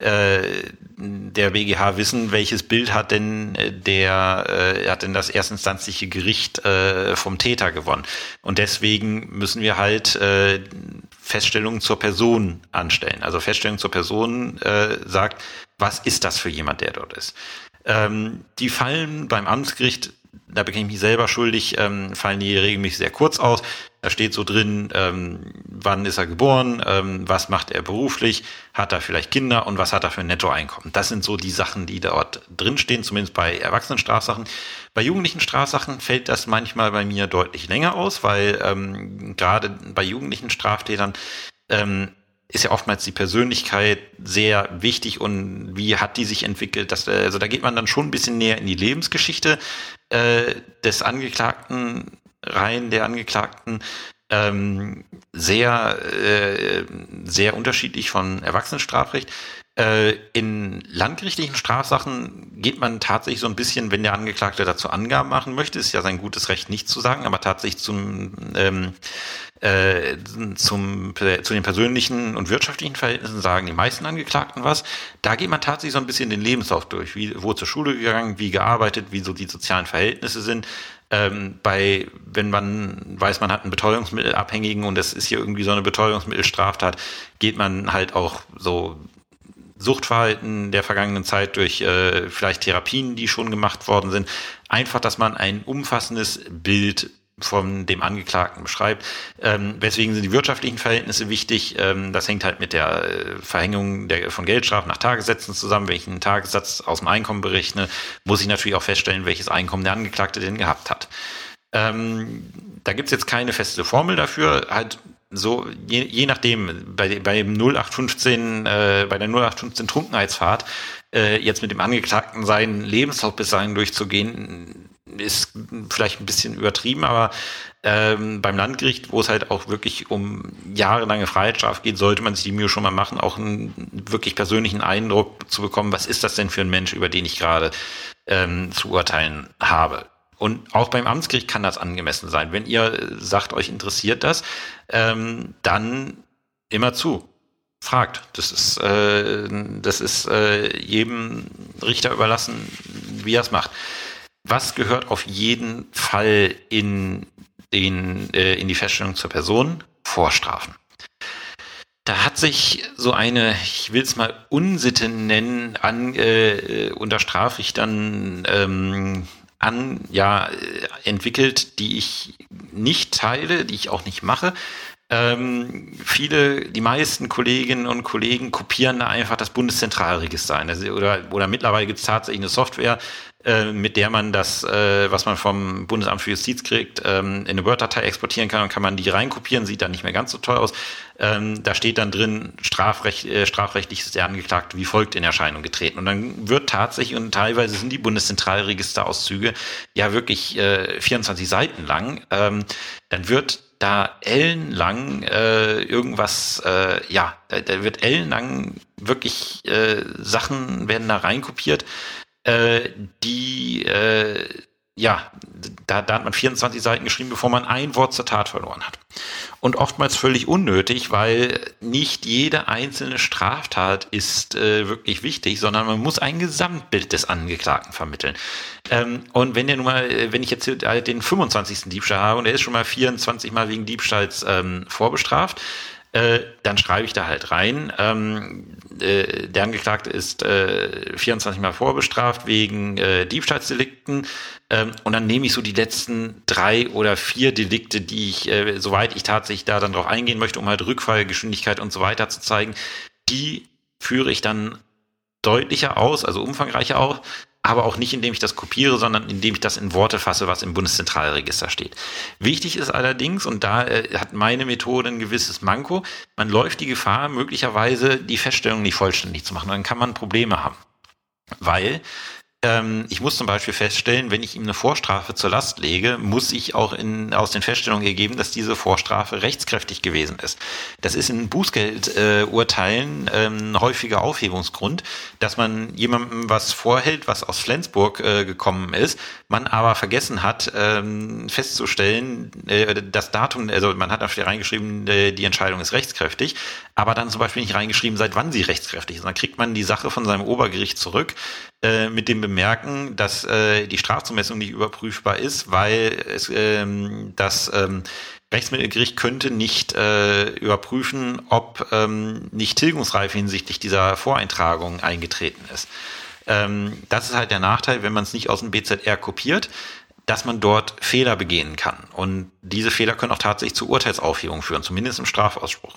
äh, der BGH wissen, welches Bild hat denn äh, der äh, hat denn das erstinstanzliche Gericht äh, vom Täter gewonnen. Und deswegen müssen wir halt äh, Feststellungen zur Person anstellen. Also Feststellung zur Person äh, sagt, was ist das für jemand, der dort ist. Ähm, die fallen beim Amtsgericht, da bekenne ich mich selber schuldig, ähm, fallen die regelmäßig sehr kurz aus. Da steht so drin, ähm, wann ist er geboren, ähm, was macht er beruflich, hat er vielleicht Kinder und was hat er für ein Nettoeinkommen. Das sind so die Sachen, die dort drinstehen, zumindest bei Erwachsenenstrafsachen. Bei jugendlichen Strafsachen fällt das manchmal bei mir deutlich länger aus, weil ähm, gerade bei jugendlichen Straftätern ähm, ist ja oftmals die Persönlichkeit sehr wichtig und wie hat die sich entwickelt. Das, also da geht man dann schon ein bisschen näher in die Lebensgeschichte äh, des Angeklagten rein, der Angeklagten. Ähm, sehr, äh, sehr unterschiedlich von Erwachsenenstrafrecht. Äh, in landgerichtlichen Strafsachen geht man tatsächlich so ein bisschen, wenn der Angeklagte dazu Angaben machen möchte, ist ja sein gutes Recht nicht zu sagen, aber tatsächlich zum, ähm, äh, zum, zu den persönlichen und wirtschaftlichen Verhältnissen sagen die meisten Angeklagten was. Da geht man tatsächlich so ein bisschen den Lebenslauf durch, wie, wo zur Schule gegangen, wie gearbeitet, wie so die sozialen Verhältnisse sind. Ähm, bei, wenn man weiß, man hat einen Betäubungsmittelabhängigen und es ist hier irgendwie so eine Betäubungsmittelstraftat, geht man halt auch so Suchtverhalten der vergangenen Zeit durch äh, vielleicht Therapien, die schon gemacht worden sind. Einfach, dass man ein umfassendes Bild von dem Angeklagten beschreibt. Ähm, weswegen sind die wirtschaftlichen Verhältnisse wichtig? Ähm, das hängt halt mit der äh, Verhängung der, von Geldstrafen nach Tagessätzen zusammen. Wenn ich einen Tagessatz aus dem Einkommen berechne, muss ich natürlich auch feststellen, welches Einkommen der Angeklagte denn gehabt hat. Ähm, da gibt's jetzt keine feste Formel dafür. Halt so, je, je nachdem, bei, bei dem 0815, äh, bei der 0815 Trunkenheitsfahrt, äh, jetzt mit dem Angeklagten seinen Lebenslauf bis dahin durchzugehen, ist vielleicht ein bisschen übertrieben, aber ähm, beim Landgericht, wo es halt auch wirklich um jahrelange Freiheitsstrafe geht, sollte man sich die Mühe schon mal machen, auch einen wirklich persönlichen Eindruck zu bekommen, was ist das denn für ein Mensch, über den ich gerade ähm, zu urteilen habe. Und auch beim Amtsgericht kann das angemessen sein. Wenn ihr sagt, euch interessiert das, ähm, dann immer zu. Fragt. Das ist, äh, das ist äh, jedem Richter überlassen, wie er es macht. Was gehört auf jeden Fall in, den, äh, in die Feststellung zur Person? Vorstrafen. Da hat sich so eine, ich will es mal Unsitte nennen, an, äh, unter Strafrichtern ähm, an, ja, entwickelt, die ich nicht teile, die ich auch nicht mache. Ähm, viele, die meisten Kolleginnen und Kollegen kopieren da einfach das Bundeszentralregister ein. Oder, oder mittlerweile gibt es tatsächlich eine Software, äh, mit der man das, äh, was man vom Bundesamt für Justiz kriegt, ähm, in eine Word-Datei exportieren kann und kann man die reinkopieren, sieht dann nicht mehr ganz so toll aus. Ähm, da steht dann drin, Strafrecht, äh, strafrechtlich ist der Angeklagte wie folgt in Erscheinung getreten. Und dann wird tatsächlich, und teilweise sind die Bundeszentralregisterauszüge ja wirklich äh, 24 Seiten lang, ähm, dann wird da ellenlang äh, irgendwas, äh, ja, da, da wird ellenlang wirklich äh, Sachen werden da reinkopiert, äh, die äh, ja, da, da hat man 24 Seiten geschrieben, bevor man ein Wort zur Tat verloren hat. Und oftmals völlig unnötig, weil nicht jede einzelne Straftat ist äh, wirklich wichtig, sondern man muss ein Gesamtbild des Angeklagten vermitteln. Ähm, und wenn nun mal, äh, wenn ich jetzt den 25. Diebstahl habe und er ist schon mal 24 Mal wegen Diebstahls ähm, vorbestraft, äh, dann schreibe ich da halt rein. Ähm, äh, der Angeklagte ist äh, 24 Mal vorbestraft wegen äh, Diebstahlsdelikten. Ähm, und dann nehme ich so die letzten drei oder vier Delikte, die ich, äh, soweit ich tatsächlich da dann drauf eingehen möchte, um halt Rückfallgeschwindigkeit und so weiter zu zeigen, die führe ich dann deutlicher aus, also umfangreicher aus, aber auch nicht, indem ich das kopiere, sondern indem ich das in Worte fasse, was im Bundeszentralregister steht. Wichtig ist allerdings, und da äh, hat meine Methode ein gewisses Manko, man läuft die Gefahr, möglicherweise die Feststellung nicht vollständig zu machen. Dann kann man Probleme haben. Weil ähm, ich muss zum Beispiel feststellen, wenn ich ihm eine Vorstrafe zur Last lege, muss ich auch in, aus den Feststellungen ergeben, dass diese Vorstrafe rechtskräftig gewesen ist. Das ist in Bußgeldurteilen äh, ähm, häufiger Aufhebungsgrund, dass man jemandem was vorhält, was aus Flensburg äh, gekommen ist, man aber vergessen hat, ähm, festzustellen, äh, das Datum, also man hat dafür reingeschrieben, äh, die Entscheidung ist rechtskräftig, aber dann zum Beispiel nicht reingeschrieben, seit wann sie rechtskräftig ist. dann kriegt man die Sache von seinem Obergericht zurück äh, mit dem Bemerken, dass äh, die Strafzumessung nicht überprüfbar ist, weil es ähm, das ähm, Rechtsmittelgericht könnte nicht äh, überprüfen, ob ähm, nicht Tilgungsreife hinsichtlich dieser Voreintragung eingetreten ist. Ähm, das ist halt der Nachteil, wenn man es nicht aus dem BZR kopiert dass man dort Fehler begehen kann. Und diese Fehler können auch tatsächlich zu Urteilsaufhebung führen, zumindest im Strafausspruch.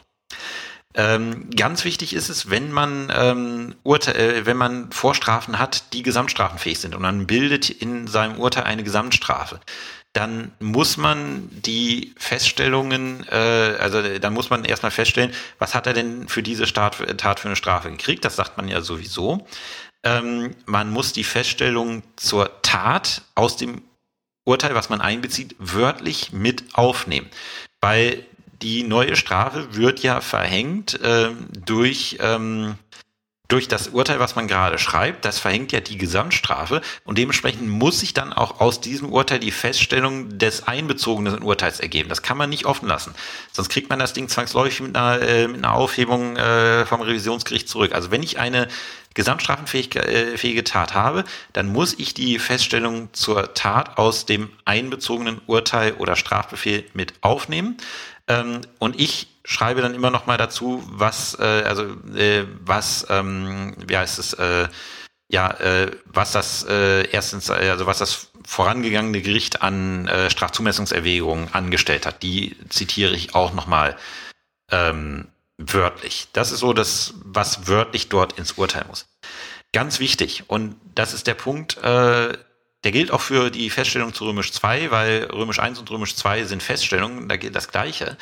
Ähm, ganz wichtig ist es, wenn man ähm, Urte äh, wenn man Vorstrafen hat, die gesamtstrafenfähig sind und man bildet in seinem Urteil eine Gesamtstrafe, dann muss man die Feststellungen, äh, also dann muss man erstmal feststellen, was hat er denn für diese Tat, Tat für eine Strafe gekriegt? Das sagt man ja sowieso. Ähm, man muss die Feststellung zur Tat aus dem Urteil, was man einbezieht, wörtlich mit aufnehmen. Weil die neue Strafe wird ja verhängt äh, durch, ähm, durch das Urteil, was man gerade schreibt. Das verhängt ja die Gesamtstrafe und dementsprechend muss sich dann auch aus diesem Urteil die Feststellung des einbezogenen Urteils ergeben. Das kann man nicht offen lassen. Sonst kriegt man das Ding zwangsläufig mit einer, äh, mit einer Aufhebung äh, vom Revisionsgericht zurück. Also wenn ich eine gesamtstrafenfähige äh, Tat habe, dann muss ich die Feststellung zur Tat aus dem einbezogenen Urteil oder Strafbefehl mit aufnehmen. Ähm, und ich schreibe dann immer noch mal dazu, was, äh, also äh, was, ähm, wie heißt es, äh, ja, äh, was das äh, erstens, äh, also was das vorangegangene Gericht an äh, Strafzumessungserwägungen angestellt hat, die zitiere ich auch noch mal ähm, wörtlich. Das ist so das, was wörtlich dort ins Urteil muss. Ganz wichtig und das ist der Punkt. Äh, der gilt auch für die Feststellung zu Römisch 2, weil Römisch 1 und Römisch 2 sind Feststellungen, da gilt das Gleiche.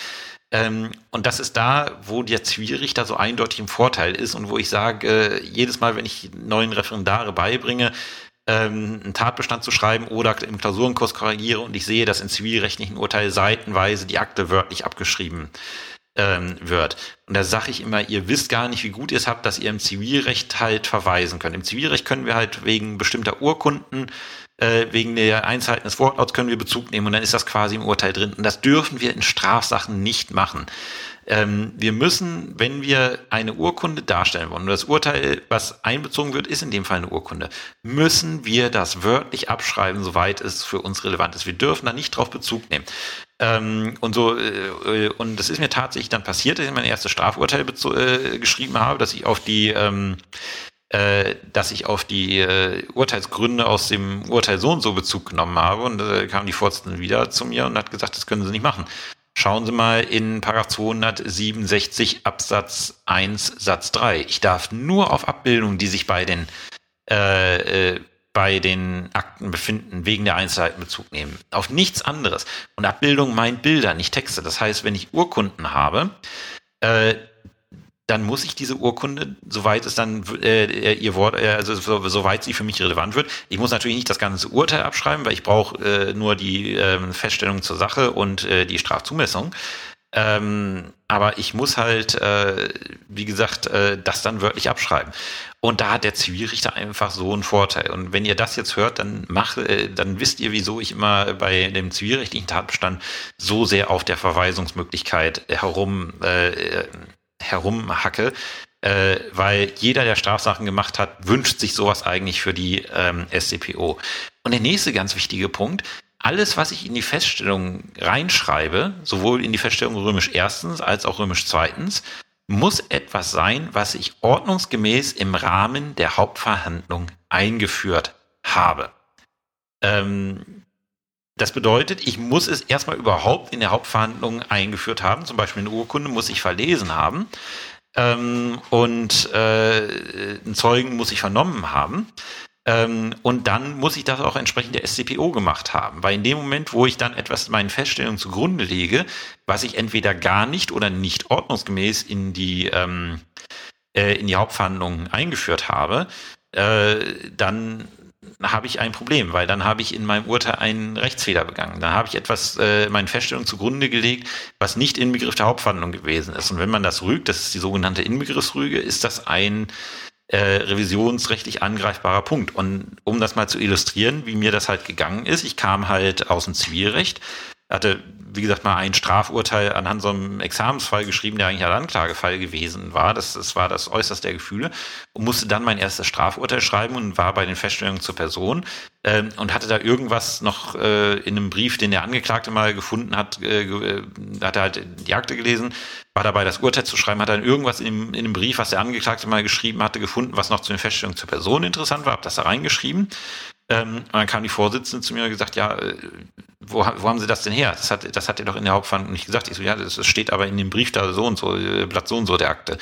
Ähm, und das ist da, wo der Zivilrichter so eindeutig im Vorteil ist und wo ich sage, äh, jedes Mal, wenn ich neuen Referendare beibringe, ähm, einen Tatbestand zu schreiben oder im Klausurenkurs korrigiere und ich sehe, dass in zivilrechtlichen Urteilen seitenweise die Akte wörtlich abgeschrieben ähm, wird. Und da sage ich immer, ihr wisst gar nicht, wie gut ihr es habt, dass ihr im Zivilrecht halt verweisen könnt. Im Zivilrecht können wir halt wegen bestimmter Urkunden äh, wegen der Einzelheiten des Wortlauts können wir Bezug nehmen und dann ist das quasi im Urteil drin. Und das dürfen wir in Strafsachen nicht machen. Ähm, wir müssen, wenn wir eine Urkunde darstellen wollen, und das Urteil, was einbezogen wird, ist in dem Fall eine Urkunde, müssen wir das wörtlich abschreiben, soweit es für uns relevant ist. Wir dürfen da nicht drauf Bezug nehmen. Ähm, und so, äh, und das ist mir tatsächlich dann passiert, dass ich mein erstes Strafurteil äh, geschrieben habe, dass ich auf die ähm, äh, dass ich auf die äh, Urteilsgründe aus dem Urteil so und so Bezug genommen habe. Und äh, kam die Vorsitzende wieder zu mir und hat gesagt, das können Sie nicht machen. Schauen Sie mal in Paragraph 267 Absatz 1 Satz 3. Ich darf nur auf Abbildungen, die sich bei den äh, äh, bei den Akten befinden, wegen der Einzelheiten Bezug nehmen. Auf nichts anderes. Und Abbildung meint Bilder, nicht Texte. Das heißt, wenn ich Urkunden habe, äh, dann muss ich diese Urkunde, soweit es dann äh, ihr Wort, äh, also so, soweit sie für mich relevant wird, ich muss natürlich nicht das ganze Urteil abschreiben, weil ich brauche äh, nur die äh, Feststellung zur Sache und äh, die Strafzumessung. Ähm, aber ich muss halt, äh, wie gesagt, äh, das dann wörtlich abschreiben. Und da hat der Zivilrichter einfach so einen Vorteil. Und wenn ihr das jetzt hört, dann mach, äh, dann wisst ihr, wieso ich immer bei dem zivilrechtlichen Tatbestand so sehr auf der Verweisungsmöglichkeit herum äh, herumhacke, äh, weil jeder, der Strafsachen gemacht hat, wünscht sich sowas eigentlich für die ähm, SCPO. Und der nächste ganz wichtige Punkt, alles, was ich in die Feststellung reinschreibe, sowohl in die Feststellung römisch erstens als auch römisch zweitens, muss etwas sein, was ich ordnungsgemäß im Rahmen der Hauptverhandlung eingeführt habe. Ähm, das bedeutet, ich muss es erstmal überhaupt in der Hauptverhandlung eingeführt haben. Zum Beispiel eine Urkunde muss ich verlesen haben. Ähm, und äh, einen Zeugen muss ich vernommen haben. Ähm, und dann muss ich das auch entsprechend der SCPO gemacht haben. Weil in dem Moment, wo ich dann etwas meinen Feststellungen zugrunde lege, was ich entweder gar nicht oder nicht ordnungsgemäß in die, ähm, äh, in die Hauptverhandlungen eingeführt habe, äh, dann habe ich ein Problem, weil dann habe ich in meinem Urteil einen Rechtsfehler begangen. Dann habe ich etwas, äh, meine Feststellung zugrunde gelegt, was nicht Inbegriff der Hauptverhandlung gewesen ist. Und wenn man das rügt, das ist die sogenannte Inbegriffsrüge, ist das ein äh, revisionsrechtlich angreifbarer Punkt. Und um das mal zu illustrieren, wie mir das halt gegangen ist, ich kam halt aus dem Zivilrecht, hatte wie gesagt, mal ein Strafurteil anhand so einem Examensfall geschrieben, der eigentlich ein Anklagefall gewesen war. Das, das war das äußerste der Gefühle. Und musste dann mein erstes Strafurteil schreiben und war bei den Feststellungen zur Person ähm, und hatte da irgendwas noch äh, in einem Brief, den der Angeklagte mal gefunden hat, äh, äh, hat er halt die Akte gelesen, war dabei, das Urteil zu schreiben, hat dann irgendwas in dem, in dem Brief, was der Angeklagte mal geschrieben hatte, gefunden, was noch zu den Feststellungen zur Person interessant war, hab das da reingeschrieben. Ähm, und dann kam die Vorsitzende zu mir und gesagt, ja, äh, wo, wo haben Sie das denn her? Das hat, das hat er doch in der Hauptverhandlung nicht gesagt. Ich so, ja, das steht aber in dem Brief da so und so, äh, Blatt so und so der Akte.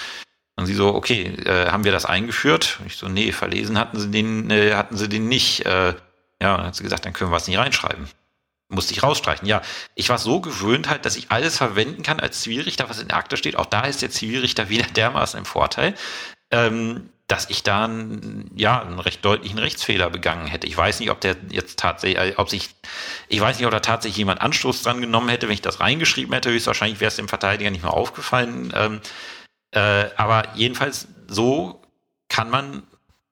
Und sie so, okay, äh, haben wir das eingeführt? ich so, nee, verlesen hatten sie den, äh, hatten sie den nicht. Äh, ja, und dann hat sie gesagt, dann können wir es nicht reinschreiben. Musste ich rausstreichen. Ja, ich war so gewöhnt halt, dass ich alles verwenden kann als Zivilrichter, was in der Akte steht. Auch da ist der Zivilrichter wieder dermaßen im Vorteil. Ähm, dass ich da einen, ja, einen recht deutlichen Rechtsfehler begangen hätte. Ich weiß nicht, ob der jetzt tatsächlich, äh, ob sich, ich weiß nicht, ob da tatsächlich jemand Anstoß dran genommen hätte, wenn ich das reingeschrieben hätte. Höchstwahrscheinlich wäre es dem Verteidiger nicht mehr aufgefallen. Ähm, äh, aber jedenfalls so kann man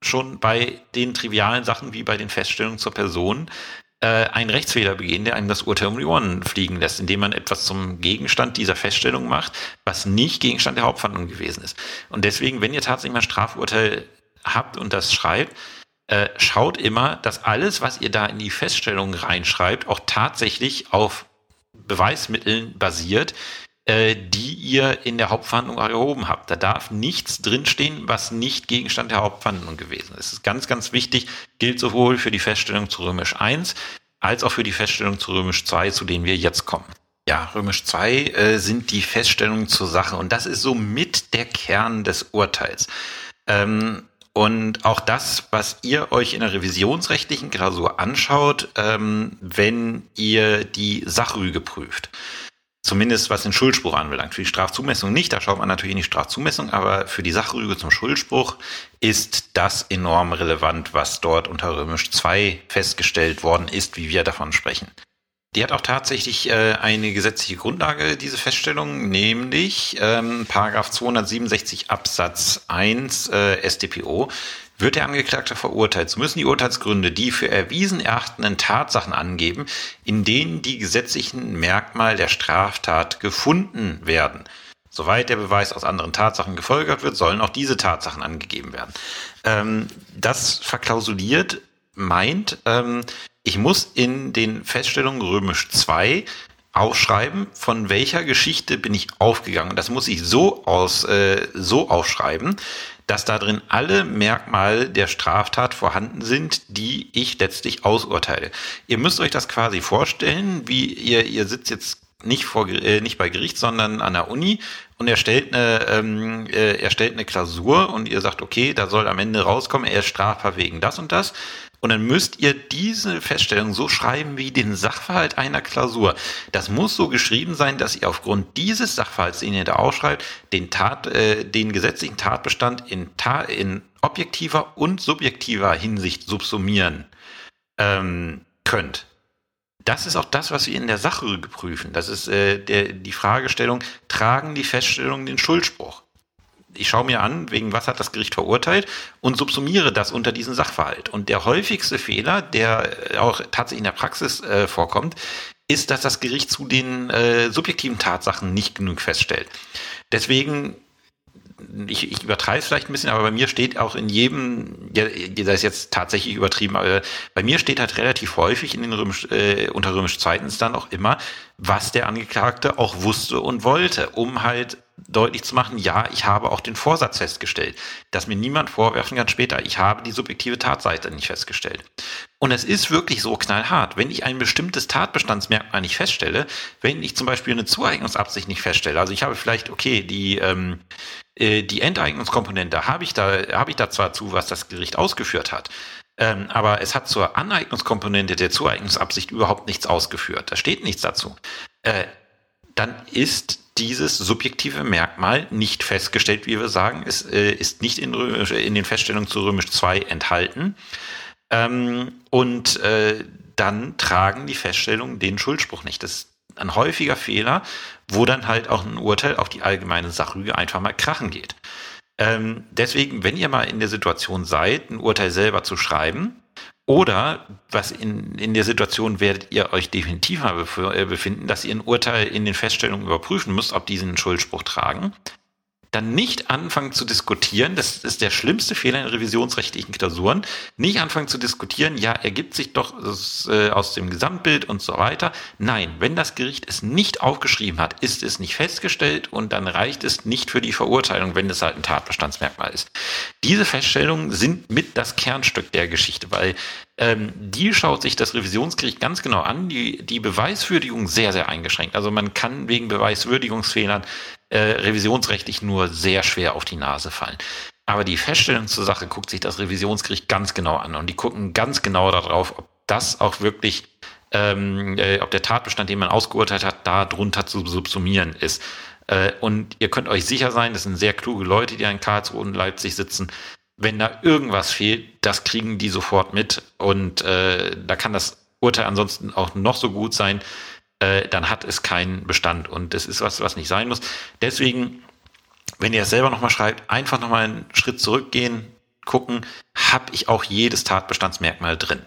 schon bei den trivialen Sachen wie bei den Feststellungen zur Person äh, einen Rechtsfehler begehen, der einem das Urteil um die Ohren fliegen lässt, indem man etwas zum Gegenstand dieser Feststellung macht, was nicht Gegenstand der Hauptverhandlung gewesen ist. Und deswegen, wenn ihr tatsächlich mal ein Strafurteil habt und das schreibt, äh, schaut immer, dass alles, was ihr da in die Feststellung reinschreibt, auch tatsächlich auf Beweismitteln basiert, äh, die ihr in der Hauptverhandlung erhoben habt. Da darf nichts drinstehen, was nicht Gegenstand der Hauptverhandlung gewesen ist. Das ist ganz, ganz wichtig, gilt sowohl für die Feststellung zu Römisch 1 als auch für die Feststellung zu Römisch 2, zu denen wir jetzt kommen. Ja, Römisch 2 äh, sind die Feststellungen zur Sache und das ist so mit der Kern des Urteils. Ähm, und auch das, was ihr euch in der revisionsrechtlichen Klausur anschaut, ähm, wenn ihr die Sachrüge prüft. Zumindest was den Schuldspruch anbelangt. Für die Strafzumessung nicht, da schaut man natürlich in die Strafzumessung, aber für die Sachrüge zum Schuldspruch ist das enorm relevant, was dort unter Römisch 2 festgestellt worden ist, wie wir davon sprechen. Die hat auch tatsächlich äh, eine gesetzliche Grundlage, diese Feststellung, nämlich ähm, Paragraph 267 Absatz 1 äh, StPO. Wird der Angeklagte verurteilt, so müssen die Urteilsgründe die für erwiesen erachtenden Tatsachen angeben, in denen die gesetzlichen Merkmale der Straftat gefunden werden. Soweit der Beweis aus anderen Tatsachen gefolgert wird, sollen auch diese Tatsachen angegeben werden. Ähm, das verklausuliert meint, ähm, ich muss in den Feststellungen römisch 2 aufschreiben, von welcher Geschichte bin ich aufgegangen. Das muss ich so aus, äh, so aufschreiben, dass da drin alle Merkmale der Straftat vorhanden sind, die ich letztlich ausurteile. Ihr müsst euch das quasi vorstellen, wie ihr, ihr sitzt jetzt nicht vor, äh, nicht bei Gericht, sondern an der Uni und er stellt eine, ähm, äh, er stellt eine Klausur und ihr sagt, okay, da soll am Ende rauskommen, er ist strafbar wegen das und das. Und dann müsst ihr diese Feststellung so schreiben wie den Sachverhalt einer Klausur. Das muss so geschrieben sein, dass ihr aufgrund dieses Sachverhalts, den ihr da ausschreibt, den Tat, äh, den gesetzlichen Tatbestand in, Ta in objektiver und subjektiver Hinsicht subsumieren ähm, könnt. Das ist auch das, was wir in der Sachrüge prüfen. Das ist äh, der, die Fragestellung, tragen die Feststellungen den Schuldspruch? Ich schaue mir an, wegen was hat das Gericht verurteilt und subsumiere das unter diesen Sachverhalt. Und der häufigste Fehler, der auch tatsächlich in der Praxis äh, vorkommt, ist, dass das Gericht zu den äh, subjektiven Tatsachen nicht genug feststellt. Deswegen ich, ich übertreibe es vielleicht ein bisschen, aber bei mir steht auch in jedem, ja, das ist jetzt tatsächlich übertrieben, aber bei mir steht halt relativ häufig in den Römisch, äh, unter römisch zweitens dann auch immer, was der Angeklagte auch wusste und wollte, um halt deutlich zu machen, ja, ich habe auch den Vorsatz festgestellt, dass mir niemand vorwerfen kann später, ich habe die subjektive Tatseite nicht festgestellt. Und es ist wirklich so knallhart, wenn ich ein bestimmtes Tatbestandsmerkmal nicht feststelle, wenn ich zum Beispiel eine Zueignungsabsicht nicht feststelle, also ich habe vielleicht, okay, die, ähm, äh, die Enteignungskomponente habe ich da, habe ich da zwar zu, was das Gericht ausgeführt hat, ähm, aber es hat zur Aneignungskomponente der Zueignungsabsicht überhaupt nichts ausgeführt. Da steht nichts dazu. Äh, dann ist dieses subjektive Merkmal nicht festgestellt, wie wir sagen. Es äh, ist nicht in, Römisch, in den Feststellungen zu Römisch 2 enthalten. Ähm, und äh, dann tragen die Feststellungen den Schuldspruch nicht. Das ist ein häufiger Fehler, wo dann halt auch ein Urteil auf die allgemeine Sachrüge einfach mal krachen geht. Ähm, deswegen, wenn ihr mal in der Situation seid, ein Urteil selber zu schreiben, oder was in, in der Situation werdet ihr euch definitiv mal äh, befinden, dass ihr ein Urteil in den Feststellungen überprüfen müsst, ob diese einen Schuldspruch tragen dann nicht anfangen zu diskutieren, das ist der schlimmste Fehler in revisionsrechtlichen Klausuren, nicht anfangen zu diskutieren, ja, ergibt sich doch äh, aus dem Gesamtbild und so weiter. Nein, wenn das Gericht es nicht aufgeschrieben hat, ist es nicht festgestellt und dann reicht es nicht für die Verurteilung, wenn es halt ein Tatbestandsmerkmal ist. Diese Feststellungen sind mit das Kernstück der Geschichte, weil ähm, die schaut sich das Revisionsgericht ganz genau an, die, die Beweiswürdigung sehr, sehr eingeschränkt. Also man kann wegen Beweiswürdigungsfehlern äh, revisionsrechtlich nur sehr schwer auf die Nase fallen. Aber die Feststellung zur Sache guckt sich das Revisionsgericht ganz genau an und die gucken ganz genau darauf, ob das auch wirklich, ähm, äh, ob der Tatbestand, den man ausgeurteilt hat, da drunter zu subsumieren ist. Äh, und ihr könnt euch sicher sein, das sind sehr kluge Leute, die in Karlsruhe und Leipzig sitzen. Wenn da irgendwas fehlt, das kriegen die sofort mit und äh, da kann das Urteil ansonsten auch noch so gut sein äh, dann hat es keinen Bestand. Und das ist was, was nicht sein muss. Deswegen, wenn ihr es selber nochmal schreibt, einfach nochmal einen Schritt zurückgehen, gucken, habe ich auch jedes Tatbestandsmerkmal drin.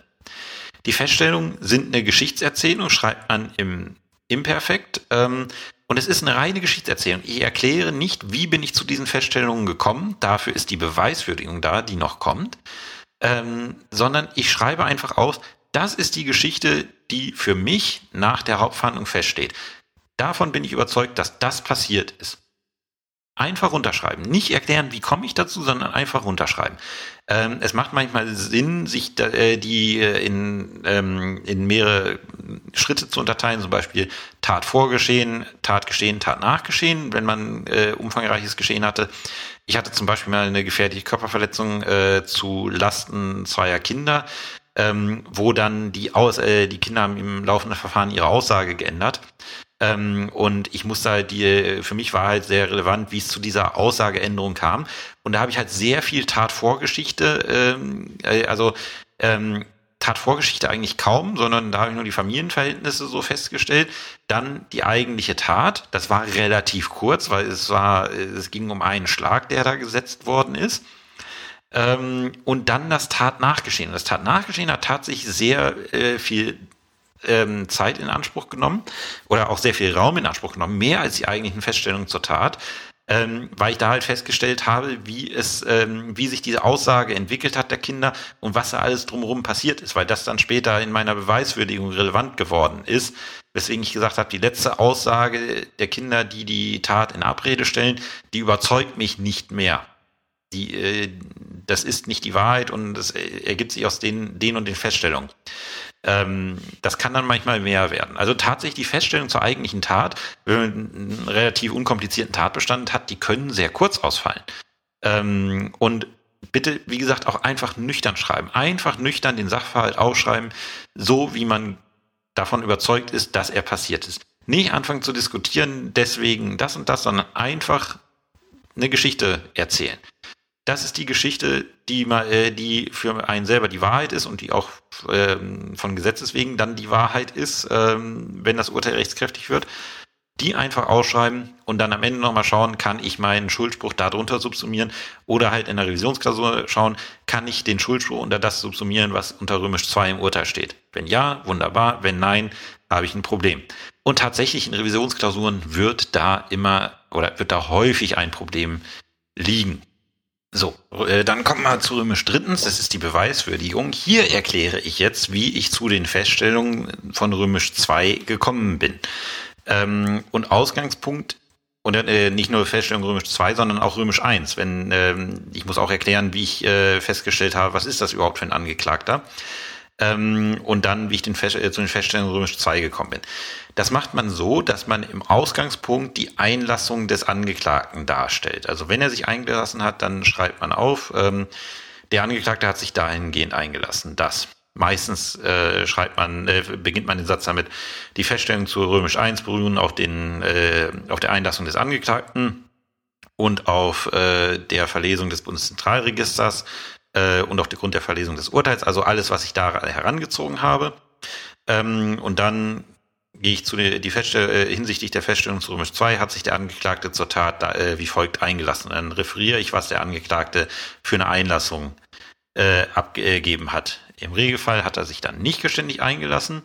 Die Feststellungen sind eine Geschichtserzählung, schreibt man im Imperfekt. Ähm, und es ist eine reine Geschichtserzählung. Ich erkläre nicht, wie bin ich zu diesen Feststellungen gekommen. Dafür ist die Beweiswürdigung da, die noch kommt. Ähm, sondern ich schreibe einfach aus, das ist die Geschichte, die für mich nach der Hauptverhandlung feststeht. Davon bin ich überzeugt, dass das passiert ist. Einfach runterschreiben. Nicht erklären, wie komme ich dazu, sondern einfach runterschreiben. Ähm, es macht manchmal Sinn, sich da, äh, die äh, in, ähm, in mehrere Schritte zu unterteilen, zum Beispiel Tat vorgeschehen, Tat geschehen, Tat nachgeschehen, wenn man äh, umfangreiches Geschehen hatte. Ich hatte zum Beispiel mal eine gefährliche Körperverletzung äh, zu Lasten zweier Kinder ähm, wo dann die, Aus äh, die Kinder haben im laufenden Verfahren ihre Aussage geändert. Ähm, und ich musste halt die, für mich war halt sehr relevant, wie es zu dieser Aussageänderung kam. Und da habe ich halt sehr viel Tatvorgeschichte, ähm, äh, also ähm, Tatvorgeschichte eigentlich kaum, sondern da habe ich nur die Familienverhältnisse so festgestellt. Dann die eigentliche Tat, das war relativ kurz, weil es war, es ging um einen Schlag, der da gesetzt worden ist. Ähm, und dann das Tatnachgeschehen. Das Tatnachgeschehen hat tatsächlich sehr äh, viel ähm, Zeit in Anspruch genommen oder auch sehr viel Raum in Anspruch genommen, mehr als die eigentlichen Feststellungen zur Tat. Ähm, weil ich da halt festgestellt habe, wie es, ähm, wie sich diese Aussage entwickelt hat der Kinder und was da alles drumherum passiert ist, weil das dann später in meiner Beweiswürdigung relevant geworden ist. Weswegen ich gesagt habe, die letzte Aussage der Kinder, die die Tat in Abrede stellen, die überzeugt mich nicht mehr. Die, äh, das ist nicht die Wahrheit und das ergibt sich aus den, den und den Feststellungen. Ähm, das kann dann manchmal mehr werden. Also tatsächlich die Feststellung zur eigentlichen Tat, wenn man einen relativ unkomplizierten Tatbestand hat, die können sehr kurz ausfallen. Ähm, und bitte, wie gesagt, auch einfach nüchtern schreiben. Einfach nüchtern den Sachverhalt aufschreiben, so wie man davon überzeugt ist, dass er passiert ist. Nicht anfangen zu diskutieren, deswegen das und das, sondern einfach eine Geschichte erzählen. Das ist die Geschichte, die, äh, die für einen selber die Wahrheit ist und die auch ähm, von Gesetzes wegen dann die Wahrheit ist, ähm, wenn das Urteil rechtskräftig wird die einfach ausschreiben und dann am Ende nochmal schauen, kann ich meinen Schuldspruch darunter subsumieren oder halt in der Revisionsklausur schauen, kann ich den Schuldspruch unter das subsumieren, was unter Römisch 2 im Urteil steht. Wenn ja, wunderbar, wenn nein, habe ich ein Problem. Und tatsächlich in Revisionsklausuren wird da immer oder wird da häufig ein Problem liegen. So, äh, dann kommt mal zu Römisch drittens, das ist die Beweiswürdigung. Hier erkläre ich jetzt, wie ich zu den Feststellungen von Römisch 2 gekommen bin. Ähm, und Ausgangspunkt und äh, nicht nur Feststellung Römisch 2, sondern auch Römisch 1. Wenn, ähm, ich muss auch erklären, wie ich äh, festgestellt habe, was ist das überhaupt für ein Angeklagter. Ähm, und dann, wie ich den Fest äh, zu den Feststellungen Römisch 2 gekommen bin. Das macht man so, dass man im Ausgangspunkt die Einlassung des Angeklagten darstellt. Also wenn er sich eingelassen hat, dann schreibt man auf, ähm, der Angeklagte hat sich dahingehend eingelassen, dass Meistens äh, schreibt man, äh, beginnt man den Satz damit, die Feststellungen zu Römisch 1 beruhen auf, den, äh, auf der Einlassung des Angeklagten und auf äh, der Verlesung des Bundeszentralregisters äh, und auf der Grund der Verlesung des Urteils, also alles, was ich da herangezogen habe. Ähm, und dann gehe ich zu der, die Feststell äh, hinsichtlich der Feststellung zu Römisch 2 hat sich der Angeklagte zur Tat da, äh, wie folgt eingelassen. Dann referiere ich, was der Angeklagte für eine Einlassung äh, abgegeben hat. Im Regelfall hat er sich dann nicht geständig eingelassen.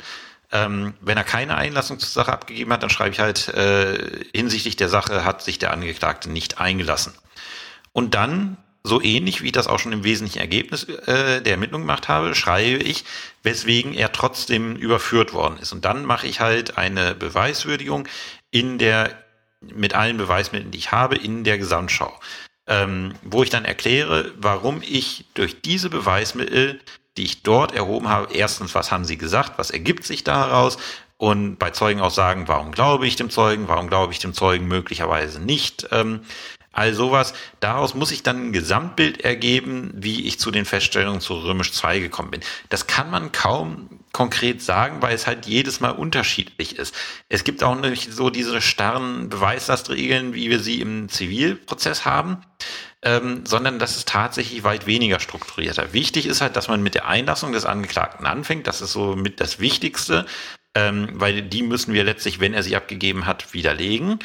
Ähm, wenn er keine Einlassung zur Sache abgegeben hat, dann schreibe ich halt, äh, hinsichtlich der Sache hat sich der Angeklagte nicht eingelassen. Und dann, so ähnlich wie ich das auch schon im wesentlichen Ergebnis äh, der Ermittlung gemacht habe, schreibe ich, weswegen er trotzdem überführt worden ist. Und dann mache ich halt eine Beweiswürdigung in der, mit allen Beweismitteln, die ich habe, in der Gesamtschau. Ähm, wo ich dann erkläre, warum ich durch diese Beweismittel die ich dort erhoben habe, erstens, was haben sie gesagt, was ergibt sich daraus? Und bei Zeugen auch sagen, warum glaube ich dem Zeugen, warum glaube ich dem Zeugen möglicherweise nicht? Ähm, all sowas. Daraus muss ich dann ein Gesamtbild ergeben, wie ich zu den Feststellungen zu Römisch 2 gekommen bin. Das kann man kaum konkret sagen, weil es halt jedes Mal unterschiedlich ist. Es gibt auch nicht so diese starren Beweislastregeln, wie wir sie im Zivilprozess haben ähm, sondern das ist tatsächlich weit weniger strukturierter. Wichtig ist halt, dass man mit der Einlassung des Angeklagten anfängt. Das ist so mit das Wichtigste, ähm, weil die müssen wir letztlich, wenn er sie abgegeben hat, widerlegen.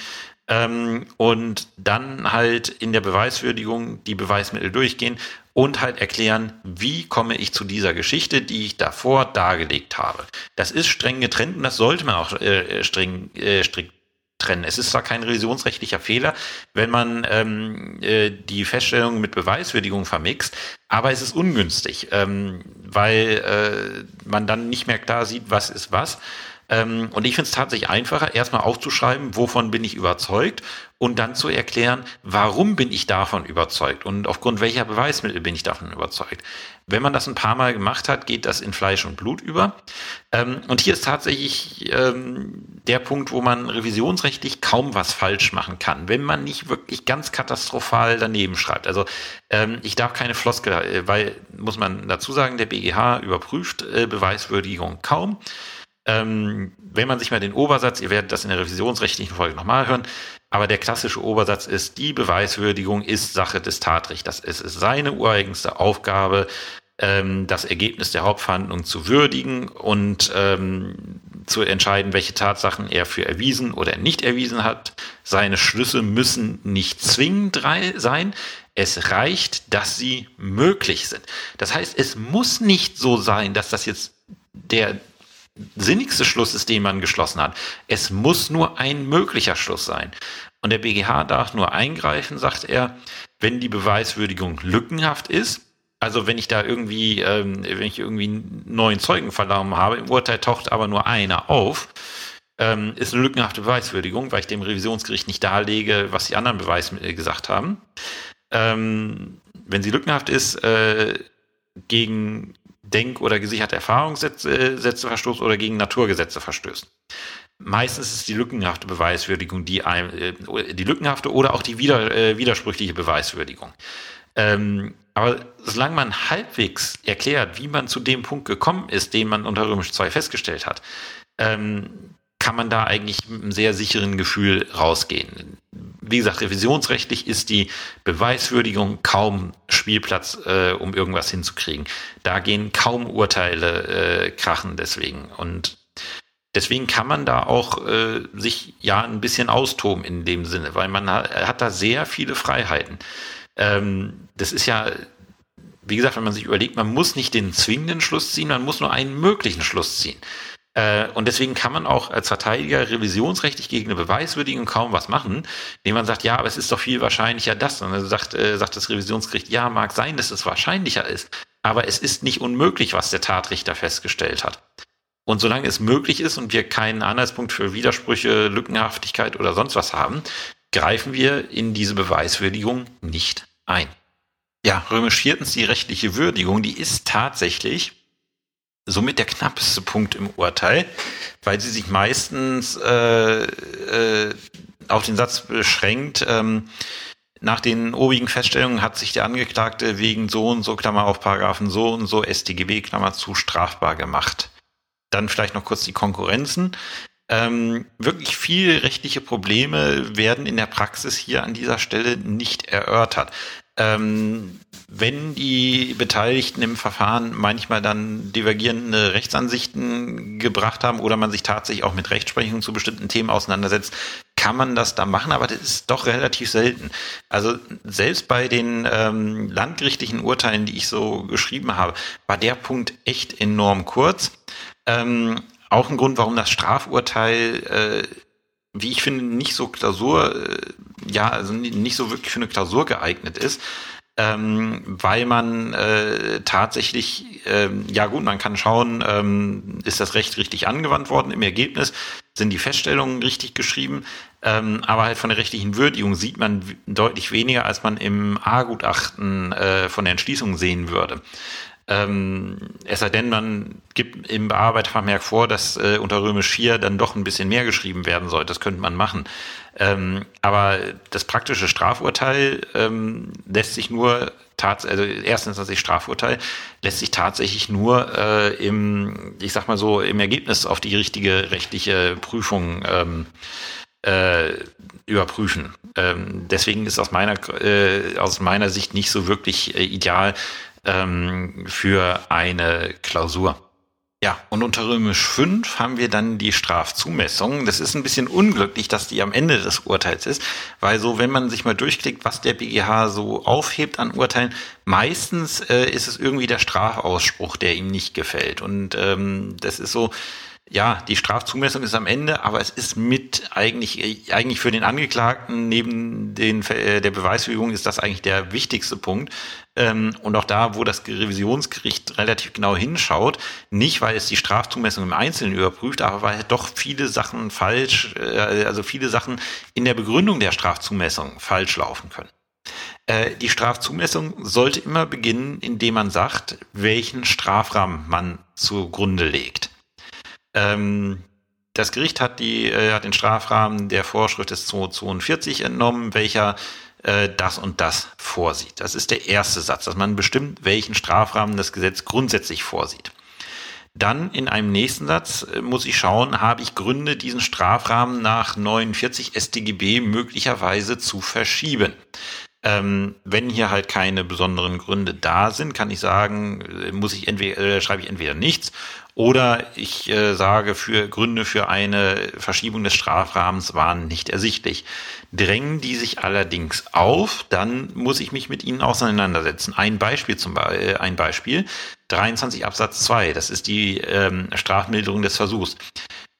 Ähm, und dann halt in der Beweiswürdigung die Beweismittel durchgehen und halt erklären, wie komme ich zu dieser Geschichte, die ich davor dargelegt habe. Das ist streng getrennt und das sollte man auch äh, streng, äh, strikt trennen. Es ist zwar kein revisionsrechtlicher Fehler, wenn man ähm, äh, die Feststellung mit Beweiswürdigung vermixt, aber es ist ungünstig, ähm, weil äh, man dann nicht mehr klar sieht, was ist was. Ähm, und ich finde es tatsächlich einfacher, erstmal aufzuschreiben, wovon bin ich überzeugt und dann zu erklären, warum bin ich davon überzeugt und aufgrund welcher Beweismittel bin ich davon überzeugt. Wenn man das ein paar Mal gemacht hat, geht das in Fleisch und Blut über. Ähm, und hier ist tatsächlich ähm, der Punkt, wo man revisionsrechtlich kaum was falsch machen kann, wenn man nicht wirklich ganz katastrophal daneben schreibt. Also ähm, ich darf keine Floskel, äh, weil, muss man dazu sagen, der BGH überprüft äh, Beweiswürdigung kaum. Ähm, wenn man sich mal den Obersatz, ihr werdet das in der revisionsrechtlichen Folge nochmal hören, aber der klassische Obersatz ist, die Beweiswürdigung ist Sache des Tatrichters. Es ist seine ureigenste Aufgabe, ähm, das Ergebnis der Hauptverhandlung zu würdigen und ähm, zu entscheiden, welche Tatsachen er für erwiesen oder nicht erwiesen hat. Seine Schlüsse müssen nicht zwingend sein. Es reicht, dass sie möglich sind. Das heißt, es muss nicht so sein, dass das jetzt der sinnigste Schluss ist, den man geschlossen hat. Es muss nur ein möglicher Schluss sein. Und der BGH darf nur eingreifen, sagt er, wenn die Beweiswürdigung lückenhaft ist. Also wenn ich da irgendwie, ähm, wenn ich irgendwie neuen Zeugenverlaum habe, im Urteil taucht aber nur einer auf, ähm, ist eine lückenhafte Beweiswürdigung, weil ich dem Revisionsgericht nicht darlege, was die anderen Beweismittel gesagt haben. Ähm, wenn sie lückenhaft ist, äh, gegen Denk- oder gesicherte Erfahrungssätze Sätze verstoßt oder gegen Naturgesetze verstößt. Meistens ist die lückenhafte Beweiswürdigung, die, äh, die lückenhafte oder auch die äh, widersprüchliche Beweiswürdigung. Ähm, aber solange man halbwegs erklärt, wie man zu dem Punkt gekommen ist, den man unter Römisch 2 festgestellt hat, ähm, kann man da eigentlich mit einem sehr sicheren Gefühl rausgehen. Wie gesagt, revisionsrechtlich ist die Beweiswürdigung kaum Spielplatz, äh, um irgendwas hinzukriegen. Da gehen kaum Urteile äh, krachen deswegen. Und deswegen kann man da auch äh, sich ja ein bisschen austoben in dem Sinne, weil man hat, hat da sehr viele Freiheiten. Ähm, das ist ja, wie gesagt, wenn man sich überlegt, man muss nicht den zwingenden Schluss ziehen, man muss nur einen möglichen Schluss ziehen. Äh, und deswegen kann man auch als Verteidiger revisionsrechtlich gegen eine Beweiswürdigung kaum was machen, indem man sagt, ja, aber es ist doch viel wahrscheinlicher das. Und dann sagt, äh, sagt das Revisionsgericht, ja, mag sein, dass es wahrscheinlicher ist, aber es ist nicht unmöglich, was der Tatrichter festgestellt hat. Und solange es möglich ist und wir keinen Anhaltspunkt für Widersprüche, Lückenhaftigkeit oder sonst was haben, greifen wir in diese Beweiswürdigung nicht ein. Ja, römisch viertens die rechtliche Würdigung, die ist tatsächlich somit der knappeste Punkt im Urteil, weil sie sich meistens äh, äh, auf den Satz beschränkt, ähm, nach den obigen Feststellungen hat sich der Angeklagte wegen so und so, Klammer auf Paragraphen so und so, StGB, Klammer zu, strafbar gemacht. Dann vielleicht noch kurz die Konkurrenzen. Ähm, wirklich viele rechtliche Probleme werden in der Praxis hier an dieser Stelle nicht erörtert. Ähm, wenn die Beteiligten im Verfahren manchmal dann divergierende Rechtsansichten gebracht haben oder man sich tatsächlich auch mit Rechtsprechung zu bestimmten Themen auseinandersetzt, kann man das da machen, aber das ist doch relativ selten. Also selbst bei den ähm, landgerichtlichen Urteilen, die ich so geschrieben habe, war der Punkt echt enorm kurz. Ähm, auch ein Grund, warum das Strafurteil, äh, wie ich finde, nicht so Klausur, äh, ja, also nicht so wirklich für eine Klausur geeignet ist. Ähm, weil man äh, tatsächlich, ähm, ja gut, man kann schauen, ähm, ist das Recht richtig angewandt worden im Ergebnis, sind die Feststellungen richtig geschrieben, ähm, aber halt von der rechtlichen Würdigung sieht man deutlich weniger, als man im A-Gutachten äh, von der Entschließung sehen würde. Ähm, es sei denn, man gibt im Bearbeitervermerk vor, dass äh, unter Römisch 4 dann doch ein bisschen mehr geschrieben werden soll. Das könnte man machen. Ähm, aber das praktische Strafurteil ähm, lässt sich nur also erstens das Strafurteil lässt sich tatsächlich nur äh, im, ich sag mal so, im Ergebnis auf die richtige rechtliche Prüfung ähm, äh, überprüfen. Ähm, deswegen ist aus meiner äh, aus meiner Sicht nicht so wirklich äh, ideal, ähm, für eine Klausur. Ja, und unter Römisch 5 haben wir dann die Strafzumessung. Das ist ein bisschen unglücklich, dass die am Ende des Urteils ist, weil so, wenn man sich mal durchklickt, was der BGH so aufhebt an Urteilen, meistens äh, ist es irgendwie der Strafausspruch, der ihm nicht gefällt. Und ähm, das ist so, ja, die Strafzumessung ist am Ende, aber es ist mit eigentlich, eigentlich für den Angeklagten neben den, äh, der Beweisführung ist das eigentlich der wichtigste Punkt. Ähm, und auch da, wo das Revisionsgericht relativ genau hinschaut, nicht weil es die Strafzumessung im Einzelnen überprüft, aber weil doch viele Sachen falsch, äh, also viele Sachen in der Begründung der Strafzumessung falsch laufen können. Äh, die Strafzumessung sollte immer beginnen, indem man sagt, welchen Strafrahmen man zugrunde legt. Ähm, das Gericht hat, die, äh, hat den Strafrahmen der Vorschrift des 242 entnommen, welcher äh, das und das vorsieht. Das ist der erste Satz, dass man bestimmt, welchen Strafrahmen das Gesetz grundsätzlich vorsieht. Dann in einem nächsten Satz äh, muss ich schauen, habe ich Gründe, diesen Strafrahmen nach 49 StGB möglicherweise zu verschieben. Ähm, wenn hier halt keine besonderen Gründe da sind, kann ich sagen, äh, muss ich entweder, äh, schreibe ich entweder nichts oder ich äh, sage, für Gründe für eine Verschiebung des Strafrahmens waren nicht ersichtlich. Drängen die sich allerdings auf, dann muss ich mich mit ihnen auseinandersetzen. Ein Beispiel zum Beispiel, äh, ein Beispiel, 23 Absatz 2, das ist die ähm, Strafmilderung des Versuchs.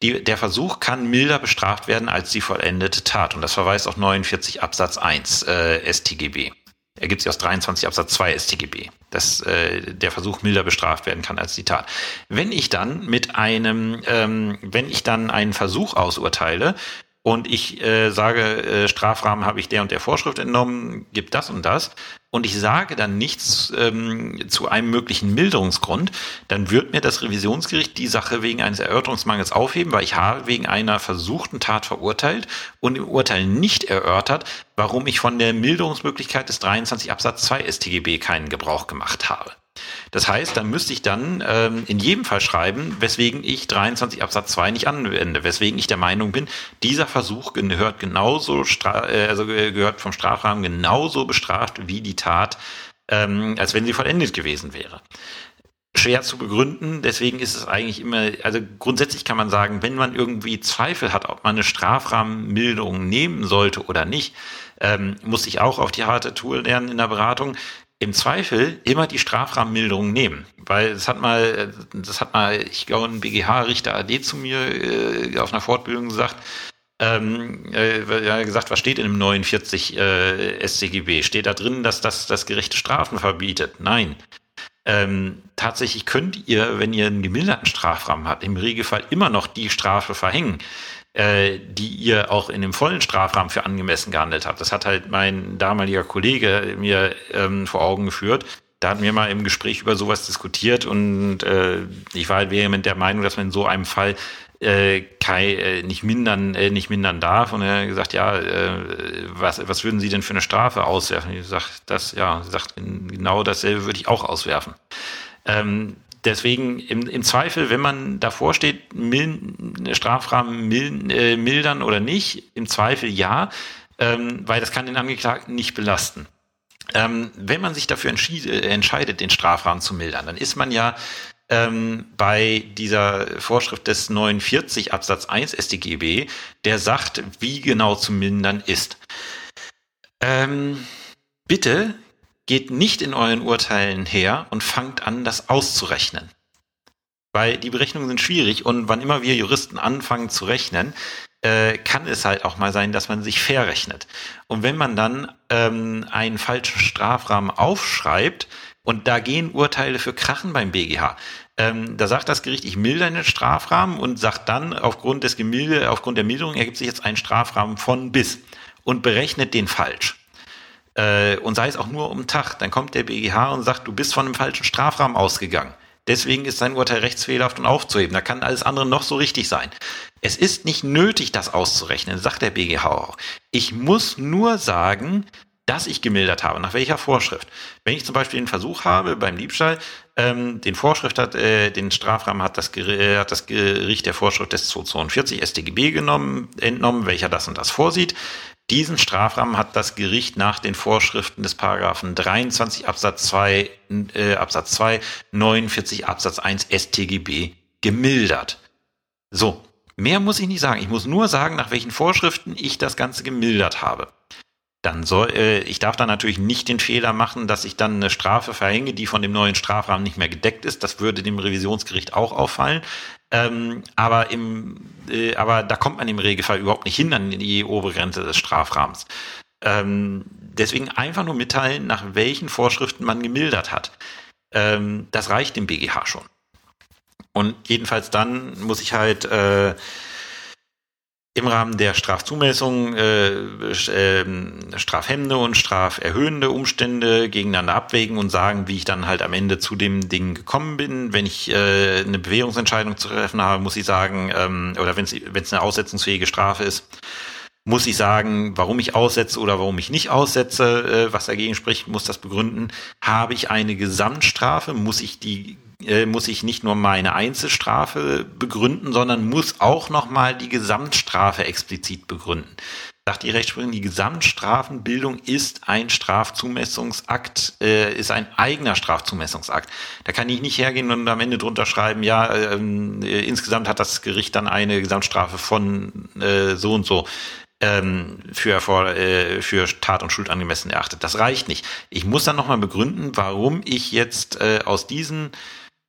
Die, der Versuch kann milder bestraft werden als die vollendete Tat. Und das verweist auf 49 Absatz 1 äh, StGB ergibt sich aus 23 Absatz 2 StGB, dass äh, der Versuch milder bestraft werden kann als die Tat. Wenn ich dann mit einem, ähm, wenn ich dann einen Versuch ausurteile und ich äh, sage, äh, Strafrahmen habe ich der und der Vorschrift entnommen, gibt das und das, und ich sage dann nichts ähm, zu einem möglichen Milderungsgrund, dann wird mir das Revisionsgericht die Sache wegen eines Erörterungsmangels aufheben, weil ich habe wegen einer versuchten Tat verurteilt und im Urteil nicht erörtert, warum ich von der Milderungsmöglichkeit des 23 Absatz 2 StGB keinen Gebrauch gemacht habe. Das heißt, dann müsste ich dann ähm, in jedem Fall schreiben, weswegen ich 23 Absatz 2 nicht anwende, weswegen ich der Meinung bin, dieser Versuch gehört genauso, äh, also gehört vom Strafrahmen genauso bestraft wie die Tat, ähm, als wenn sie vollendet gewesen wäre schwer zu begründen. Deswegen ist es eigentlich immer, also grundsätzlich kann man sagen, wenn man irgendwie Zweifel hat, ob man eine Strafrahmenmilderung nehmen sollte oder nicht, ähm, muss ich auch auf die harte Tour lernen in der Beratung im Zweifel immer die Strafrahmenmilderung nehmen. Weil das hat mal, das hat mal, ich glaube, ein BGH-Richter AD zu mir äh, auf einer Fortbildung gesagt, ähm, äh, gesagt, was steht in dem 49 äh, SCGB? Steht da drin, dass das das gerechte Strafen verbietet? Nein. Ähm, tatsächlich könnt ihr, wenn ihr einen gemilderten Strafrahmen habt, im Regelfall immer noch die Strafe verhängen äh, die ihr auch in dem vollen Strafrahmen für angemessen gehandelt habt. Das hat halt mein damaliger Kollege mir ähm, vor Augen geführt. Da hatten wir mal im Gespräch über sowas diskutiert und äh, ich war halt vehement der Meinung, dass man in so einem Fall äh, Kai äh, nicht mindern äh, nicht mindern darf und er hat gesagt ja äh, was was würden Sie denn für eine Strafe auswerfen ich sag das ja sagt genau dasselbe würde ich auch auswerfen ähm, deswegen im, im Zweifel, wenn man davor steht, mil, Strafrahmen mil, äh, mildern oder nicht, im Zweifel ja, ähm, weil das kann den Angeklagten nicht belasten. Ähm, wenn man sich dafür äh, entscheidet, den Strafrahmen zu mildern, dann ist man ja ähm, bei dieser Vorschrift des 49 Absatz 1 StGB, der sagt, wie genau zu mindern ist. Ähm, bitte geht nicht in euren Urteilen her und fangt an, das auszurechnen. Weil die Berechnungen sind schwierig und wann immer wir Juristen anfangen zu rechnen, äh, kann es halt auch mal sein, dass man sich verrechnet. Und wenn man dann ähm, einen falschen Strafrahmen aufschreibt, und da gehen Urteile für Krachen beim BGH. Ähm, da sagt das Gericht, ich milder den Strafrahmen und sagt dann, aufgrund des Gemilde, aufgrund der Milderung ergibt sich jetzt ein Strafrahmen von bis und berechnet den falsch äh, und sei es auch nur um Tag, dann kommt der BGH und sagt, du bist von einem falschen Strafrahmen ausgegangen. Deswegen ist sein Urteil rechtsfehlerhaft und aufzuheben. Da kann alles andere noch so richtig sein. Es ist nicht nötig, das auszurechnen, sagt der BGH auch. Ich muss nur sagen, dass ich gemildert habe. Nach welcher Vorschrift? Wenn ich zum Beispiel den Versuch habe beim Diebstahl, ähm, den Vorschrift hat, äh, den Strafrahmen hat das, äh, hat das Gericht der Vorschrift des 242 StGB genommen, entnommen, welcher das und das vorsieht. Diesen Strafrahmen hat das Gericht nach den Vorschriften des Paragraphen 23 Absatz 2, äh, Absatz 2, 49 Absatz 1 StGB gemildert. So, mehr muss ich nicht sagen. Ich muss nur sagen, nach welchen Vorschriften ich das Ganze gemildert habe dann soll, äh, ich darf dann natürlich nicht den Fehler machen, dass ich dann eine Strafe verhänge, die von dem neuen Strafrahmen nicht mehr gedeckt ist. Das würde dem Revisionsgericht auch auffallen. Ähm, aber im, äh, aber da kommt man im Regelfall überhaupt nicht hin an die Obergrenze des Strafrahmens. Ähm, deswegen einfach nur mitteilen, nach welchen Vorschriften man gemildert hat. Ähm, das reicht dem BGH schon. Und jedenfalls dann muss ich halt äh, im Rahmen der Strafzumessung äh, äh, strafhemmende und straferhöhende Umstände gegeneinander abwägen und sagen, wie ich dann halt am Ende zu dem Ding gekommen bin. Wenn ich äh, eine Bewährungsentscheidung zu treffen habe, muss ich sagen, ähm, oder wenn es eine aussetzungsfähige Strafe ist, muss ich sagen, warum ich aussetze oder warum ich nicht aussetze, äh, was dagegen spricht, muss das begründen. Habe ich eine Gesamtstrafe, muss ich die äh, muss ich nicht nur meine Einzelstrafe begründen, sondern muss auch nochmal die Gesamtstrafe explizit begründen. Sagt die Rechtsprechung, die Gesamtstrafenbildung ist ein Strafzumessungsakt, äh, ist ein eigener Strafzumessungsakt. Da kann ich nicht hergehen und am Ende drunter schreiben, ja, ähm, äh, insgesamt hat das Gericht dann eine Gesamtstrafe von äh, so und so ähm, für, äh, für Tat und Schuld angemessen erachtet. Das reicht nicht. Ich muss dann nochmal begründen, warum ich jetzt äh, aus diesen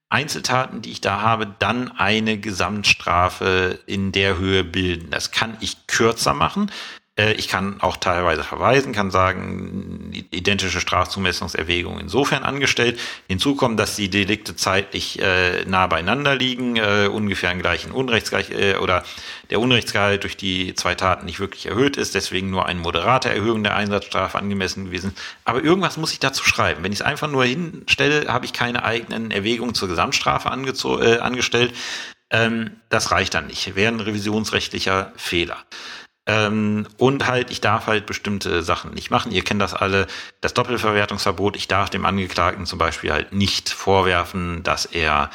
Einzeltaten, die ich da habe, dann eine Gesamtstrafe in der Höhe bilden. Das kann ich kürzer machen. Äh, ich kann auch teilweise verweisen, kann sagen, identische Strafzumessungserwägung insofern angestellt. Hinzu kommt, dass die Delikte zeitlich äh, nah beieinander liegen, äh, ungefähr im gleichen Unrechtsgleich äh, oder der Unrechtsgehalt durch die zwei Taten nicht wirklich erhöht ist, deswegen nur eine moderate Erhöhung der Einsatzstrafe angemessen gewesen. Aber irgendwas muss ich dazu schreiben. Wenn ich es einfach nur hinstelle, habe ich keine eigenen Erwägungen zur Gesamtstrafe äh, angestellt. Ähm, das reicht dann nicht. Wäre ein revisionsrechtlicher Fehler. Ähm, und halt, ich darf halt bestimmte Sachen nicht machen. Ihr kennt das alle, das Doppelverwertungsverbot. Ich darf dem Angeklagten zum Beispiel halt nicht vorwerfen, dass er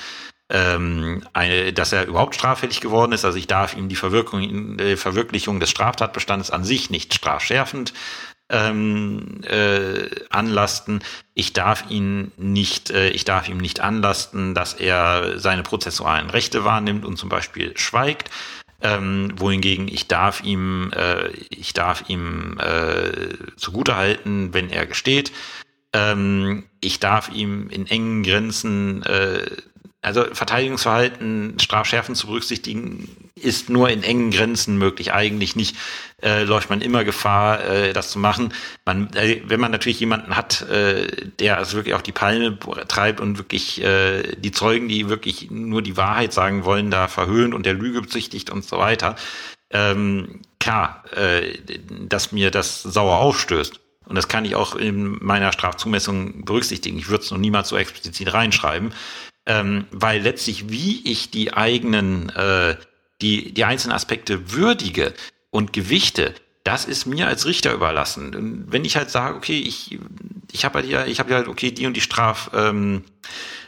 ähm, eine, dass er überhaupt straffällig geworden ist. Also ich darf ihm die Verwirkung, äh, Verwirklichung des Straftatbestandes an sich nicht strafschärfend ähm, äh, anlasten. Ich darf ihn nicht, äh, ich darf ihm nicht anlasten, dass er seine prozessualen Rechte wahrnimmt und zum Beispiel schweigt. Ähm, wohingegen ich darf ihm, äh, ich darf ihm äh, zugutehalten, wenn er gesteht. Ähm, ich darf ihm in engen Grenzen äh, also Verteidigungsverhalten, Strafschärfen zu berücksichtigen, ist nur in engen Grenzen möglich. Eigentlich nicht äh, läuft man immer Gefahr, äh, das zu machen. Man, äh, wenn man natürlich jemanden hat, äh, der also wirklich auch die Palme treibt und wirklich äh, die Zeugen, die wirklich nur die Wahrheit sagen wollen, da verhöhnt und der Lüge bezichtigt und so weiter. Ähm, klar, äh, dass mir das sauer aufstößt. Und das kann ich auch in meiner Strafzumessung berücksichtigen. Ich würde es noch niemals so explizit reinschreiben ähm, weil letztlich, wie ich die eigenen, äh, die, die einzelnen Aspekte würdige und gewichte, das ist mir als Richter überlassen. Und wenn ich halt sage, okay, ich, ich habe halt ja, ich habe ja, okay, die und die Straf, ähm,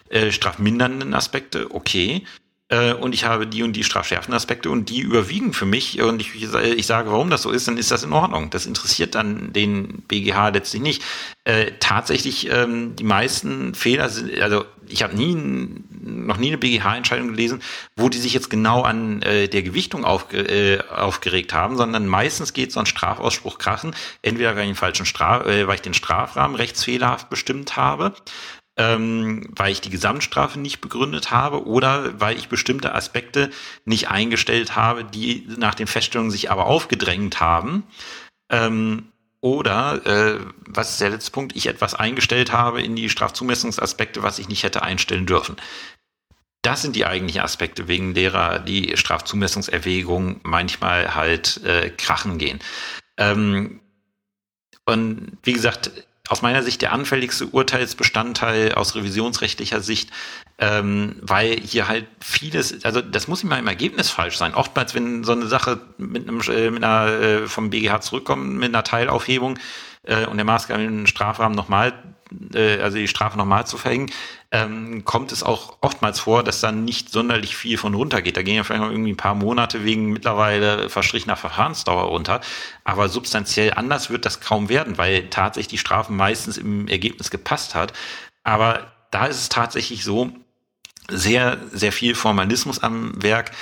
äh, strafmindernden Aspekte, okay, äh, und ich habe die und die strafschärfenden Aspekte und die überwiegen für mich und ich, ich sage, warum das so ist, dann ist das in Ordnung. Das interessiert dann den BGH letztlich nicht. Äh, tatsächlich, ähm, die meisten Fehler sind, also ich habe nie noch nie eine BGH-Entscheidung gelesen, wo die sich jetzt genau an äh, der Gewichtung aufge, äh, aufgeregt haben, sondern meistens geht so ein Strafausspruch krachen, entweder weil ich den falschen Straf, äh, weil ich den Strafrahmen rechtsfehlerhaft bestimmt habe ähm, weil ich die Gesamtstrafe nicht begründet habe oder weil ich bestimmte Aspekte nicht eingestellt habe, die nach den Feststellungen sich aber aufgedrängt haben. Ähm, oder, äh, was ist der letzte Punkt, ich etwas eingestellt habe in die Strafzumessungsaspekte, was ich nicht hätte einstellen dürfen. Das sind die eigentlichen Aspekte, wegen derer die Strafzumessungserwägungen manchmal halt äh, krachen gehen. Ähm, und wie gesagt, aus meiner Sicht der anfälligste Urteilsbestandteil aus revisionsrechtlicher Sicht, ähm, weil hier halt vieles, also das muss immer im Ergebnis falsch sein. Oftmals, wenn so eine Sache mit einem äh, mit einer äh, vom BGH zurückkommt, mit einer Teilaufhebung äh, und der maßgebenden Strafrahmen nochmal äh, also die Strafe nochmal zu verhängen, ähm, kommt es auch oftmals vor, dass dann nicht sonderlich viel von runtergeht. Da gehen ja vielleicht noch irgendwie ein paar Monate wegen mittlerweile verstrichener Verfahrensdauer runter. Aber substanziell anders wird das kaum werden, weil tatsächlich die Strafe meistens im Ergebnis gepasst hat. Aber da ist es tatsächlich so, sehr, sehr viel Formalismus am Werk,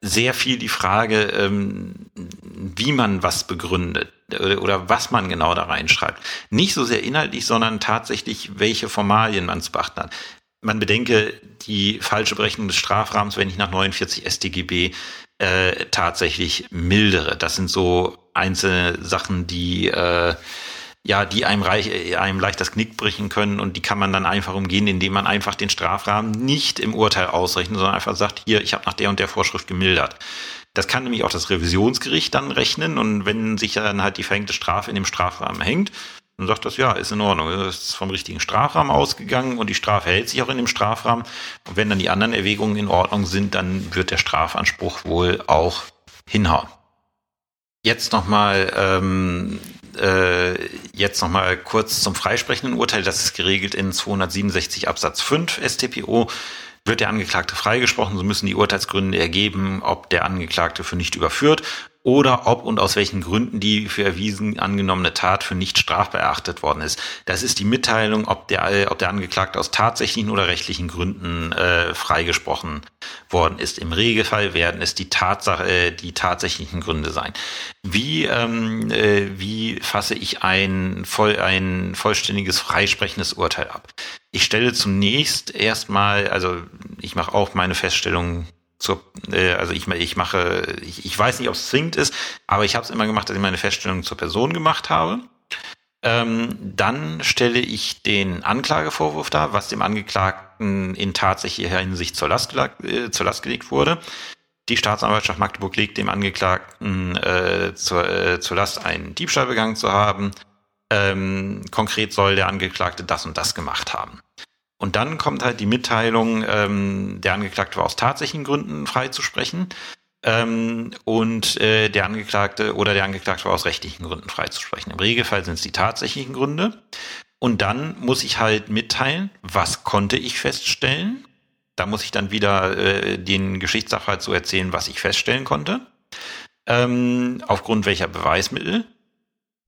sehr viel die Frage, ähm, wie man was begründet oder was man genau da reinschreibt. Nicht so sehr inhaltlich, sondern tatsächlich, welche Formalien man zu beachten hat. Man bedenke die falsche Berechnung des Strafrahmens, wenn ich nach 49 StGB äh, tatsächlich mildere. Das sind so einzelne Sachen, die äh, ja, die einem, reich, einem leicht das Knick brechen können und die kann man dann einfach umgehen, indem man einfach den Strafrahmen nicht im Urteil ausrechnet, sondern einfach sagt, hier, ich habe nach der und der Vorschrift gemildert. Das kann nämlich auch das Revisionsgericht dann rechnen und wenn sich dann halt die verhängte Strafe in dem Strafrahmen hängt, dann sagt das, ja, ist in Ordnung. Das ist vom richtigen Strafrahmen ausgegangen und die Strafe hält sich auch in dem Strafrahmen. Und wenn dann die anderen Erwägungen in Ordnung sind, dann wird der Strafanspruch wohl auch hinhauen. Jetzt nochmal ähm, äh, jetzt nochmal kurz zum freisprechenden Urteil. Das ist geregelt in 267 Absatz 5 StPO. Wird der Angeklagte freigesprochen, so müssen die Urteilsgründe ergeben, ob der Angeklagte für nicht überführt oder ob und aus welchen Gründen die für erwiesen angenommene Tat für nicht strafbar erachtet worden ist. Das ist die Mitteilung, ob der, ob der Angeklagte aus tatsächlichen oder rechtlichen Gründen äh, freigesprochen worden ist. Im Regelfall werden es die Tatsache, äh, die tatsächlichen Gründe sein. Wie, ähm, äh, wie fasse ich ein, voll, ein vollständiges freisprechendes Urteil ab? Ich stelle zunächst erstmal, also ich mache auch meine Feststellung zur, äh, also ich, ich mache, ich, ich weiß nicht, ob es zwingend ist, aber ich habe es immer gemacht, dass ich meine Feststellung zur Person gemacht habe. Ähm, dann stelle ich den Anklagevorwurf dar, was dem Angeklagten in tatsächlicher Hinsicht zur Last, äh, zur Last gelegt wurde. Die Staatsanwaltschaft Magdeburg legt dem Angeklagten äh, zur, äh, zur Last, einen Diebstahl begangen zu haben. Ähm, konkret soll der Angeklagte das und das gemacht haben. Und dann kommt halt die Mitteilung, ähm, der Angeklagte war aus tatsächlichen Gründen freizusprechen. Ähm, und äh, der Angeklagte oder der Angeklagte war aus rechtlichen Gründen freizusprechen. Im Regelfall sind es die tatsächlichen Gründe. Und dann muss ich halt mitteilen, was konnte ich feststellen. Da muss ich dann wieder äh, den Geschichtssachverhalt so erzählen, was ich feststellen konnte. Ähm, aufgrund welcher Beweismittel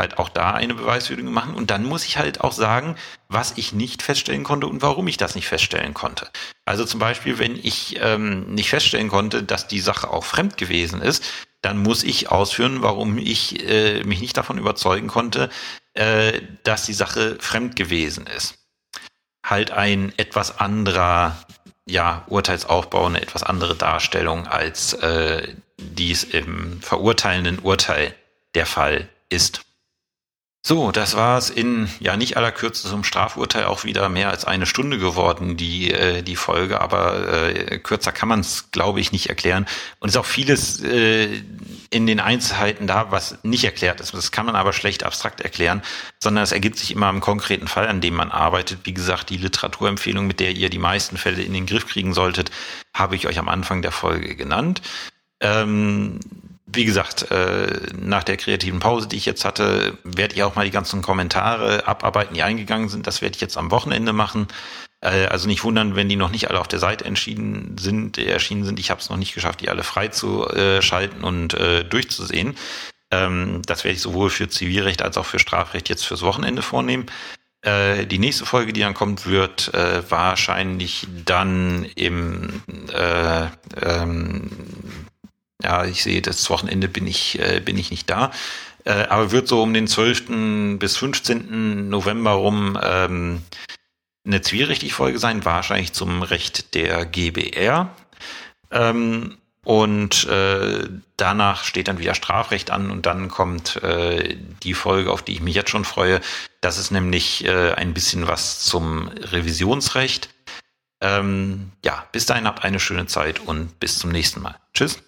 halt auch da eine Beweisführung machen. Und dann muss ich halt auch sagen, was ich nicht feststellen konnte und warum ich das nicht feststellen konnte. Also zum Beispiel, wenn ich ähm, nicht feststellen konnte, dass die Sache auch fremd gewesen ist, dann muss ich ausführen, warum ich äh, mich nicht davon überzeugen konnte, äh, dass die Sache fremd gewesen ist. Halt ein etwas anderer ja, Urteilsaufbau, eine etwas andere Darstellung, als äh, dies im verurteilenden Urteil der Fall ist. So, das war's in ja nicht aller Kürze zum Strafurteil auch wieder mehr als eine Stunde geworden, die äh, die Folge, aber äh, kürzer kann man es, glaube ich, nicht erklären. Und es ist auch vieles äh, in den Einzelheiten da, was nicht erklärt ist. Das kann man aber schlecht abstrakt erklären, sondern es ergibt sich immer im konkreten Fall, an dem man arbeitet. Wie gesagt, die Literaturempfehlung, mit der ihr die meisten Fälle in den Griff kriegen solltet, habe ich euch am Anfang der Folge genannt. Ähm, wie gesagt, äh, nach der kreativen Pause, die ich jetzt hatte, werde ich auch mal die ganzen Kommentare abarbeiten, die eingegangen sind. Das werde ich jetzt am Wochenende machen. Äh, also nicht wundern, wenn die noch nicht alle auf der Seite entschieden sind, erschienen sind. Ich habe es noch nicht geschafft, die alle freizuschalten und äh, durchzusehen. Ähm, das werde ich sowohl für Zivilrecht als auch für Strafrecht jetzt fürs Wochenende vornehmen. Äh, die nächste Folge, die dann kommt, wird äh, wahrscheinlich dann im äh, ähm, ja, ich sehe, das Wochenende bin ich, äh, bin ich nicht da. Äh, aber wird so um den 12. bis 15. November rum ähm, eine Zivilrechtlich-Folge sein, wahrscheinlich zum Recht der GBR. Ähm, und äh, danach steht dann wieder Strafrecht an und dann kommt äh, die Folge, auf die ich mich jetzt schon freue. Das ist nämlich äh, ein bisschen was zum Revisionsrecht. Ähm, ja, bis dahin habt eine schöne Zeit und bis zum nächsten Mal. Tschüss.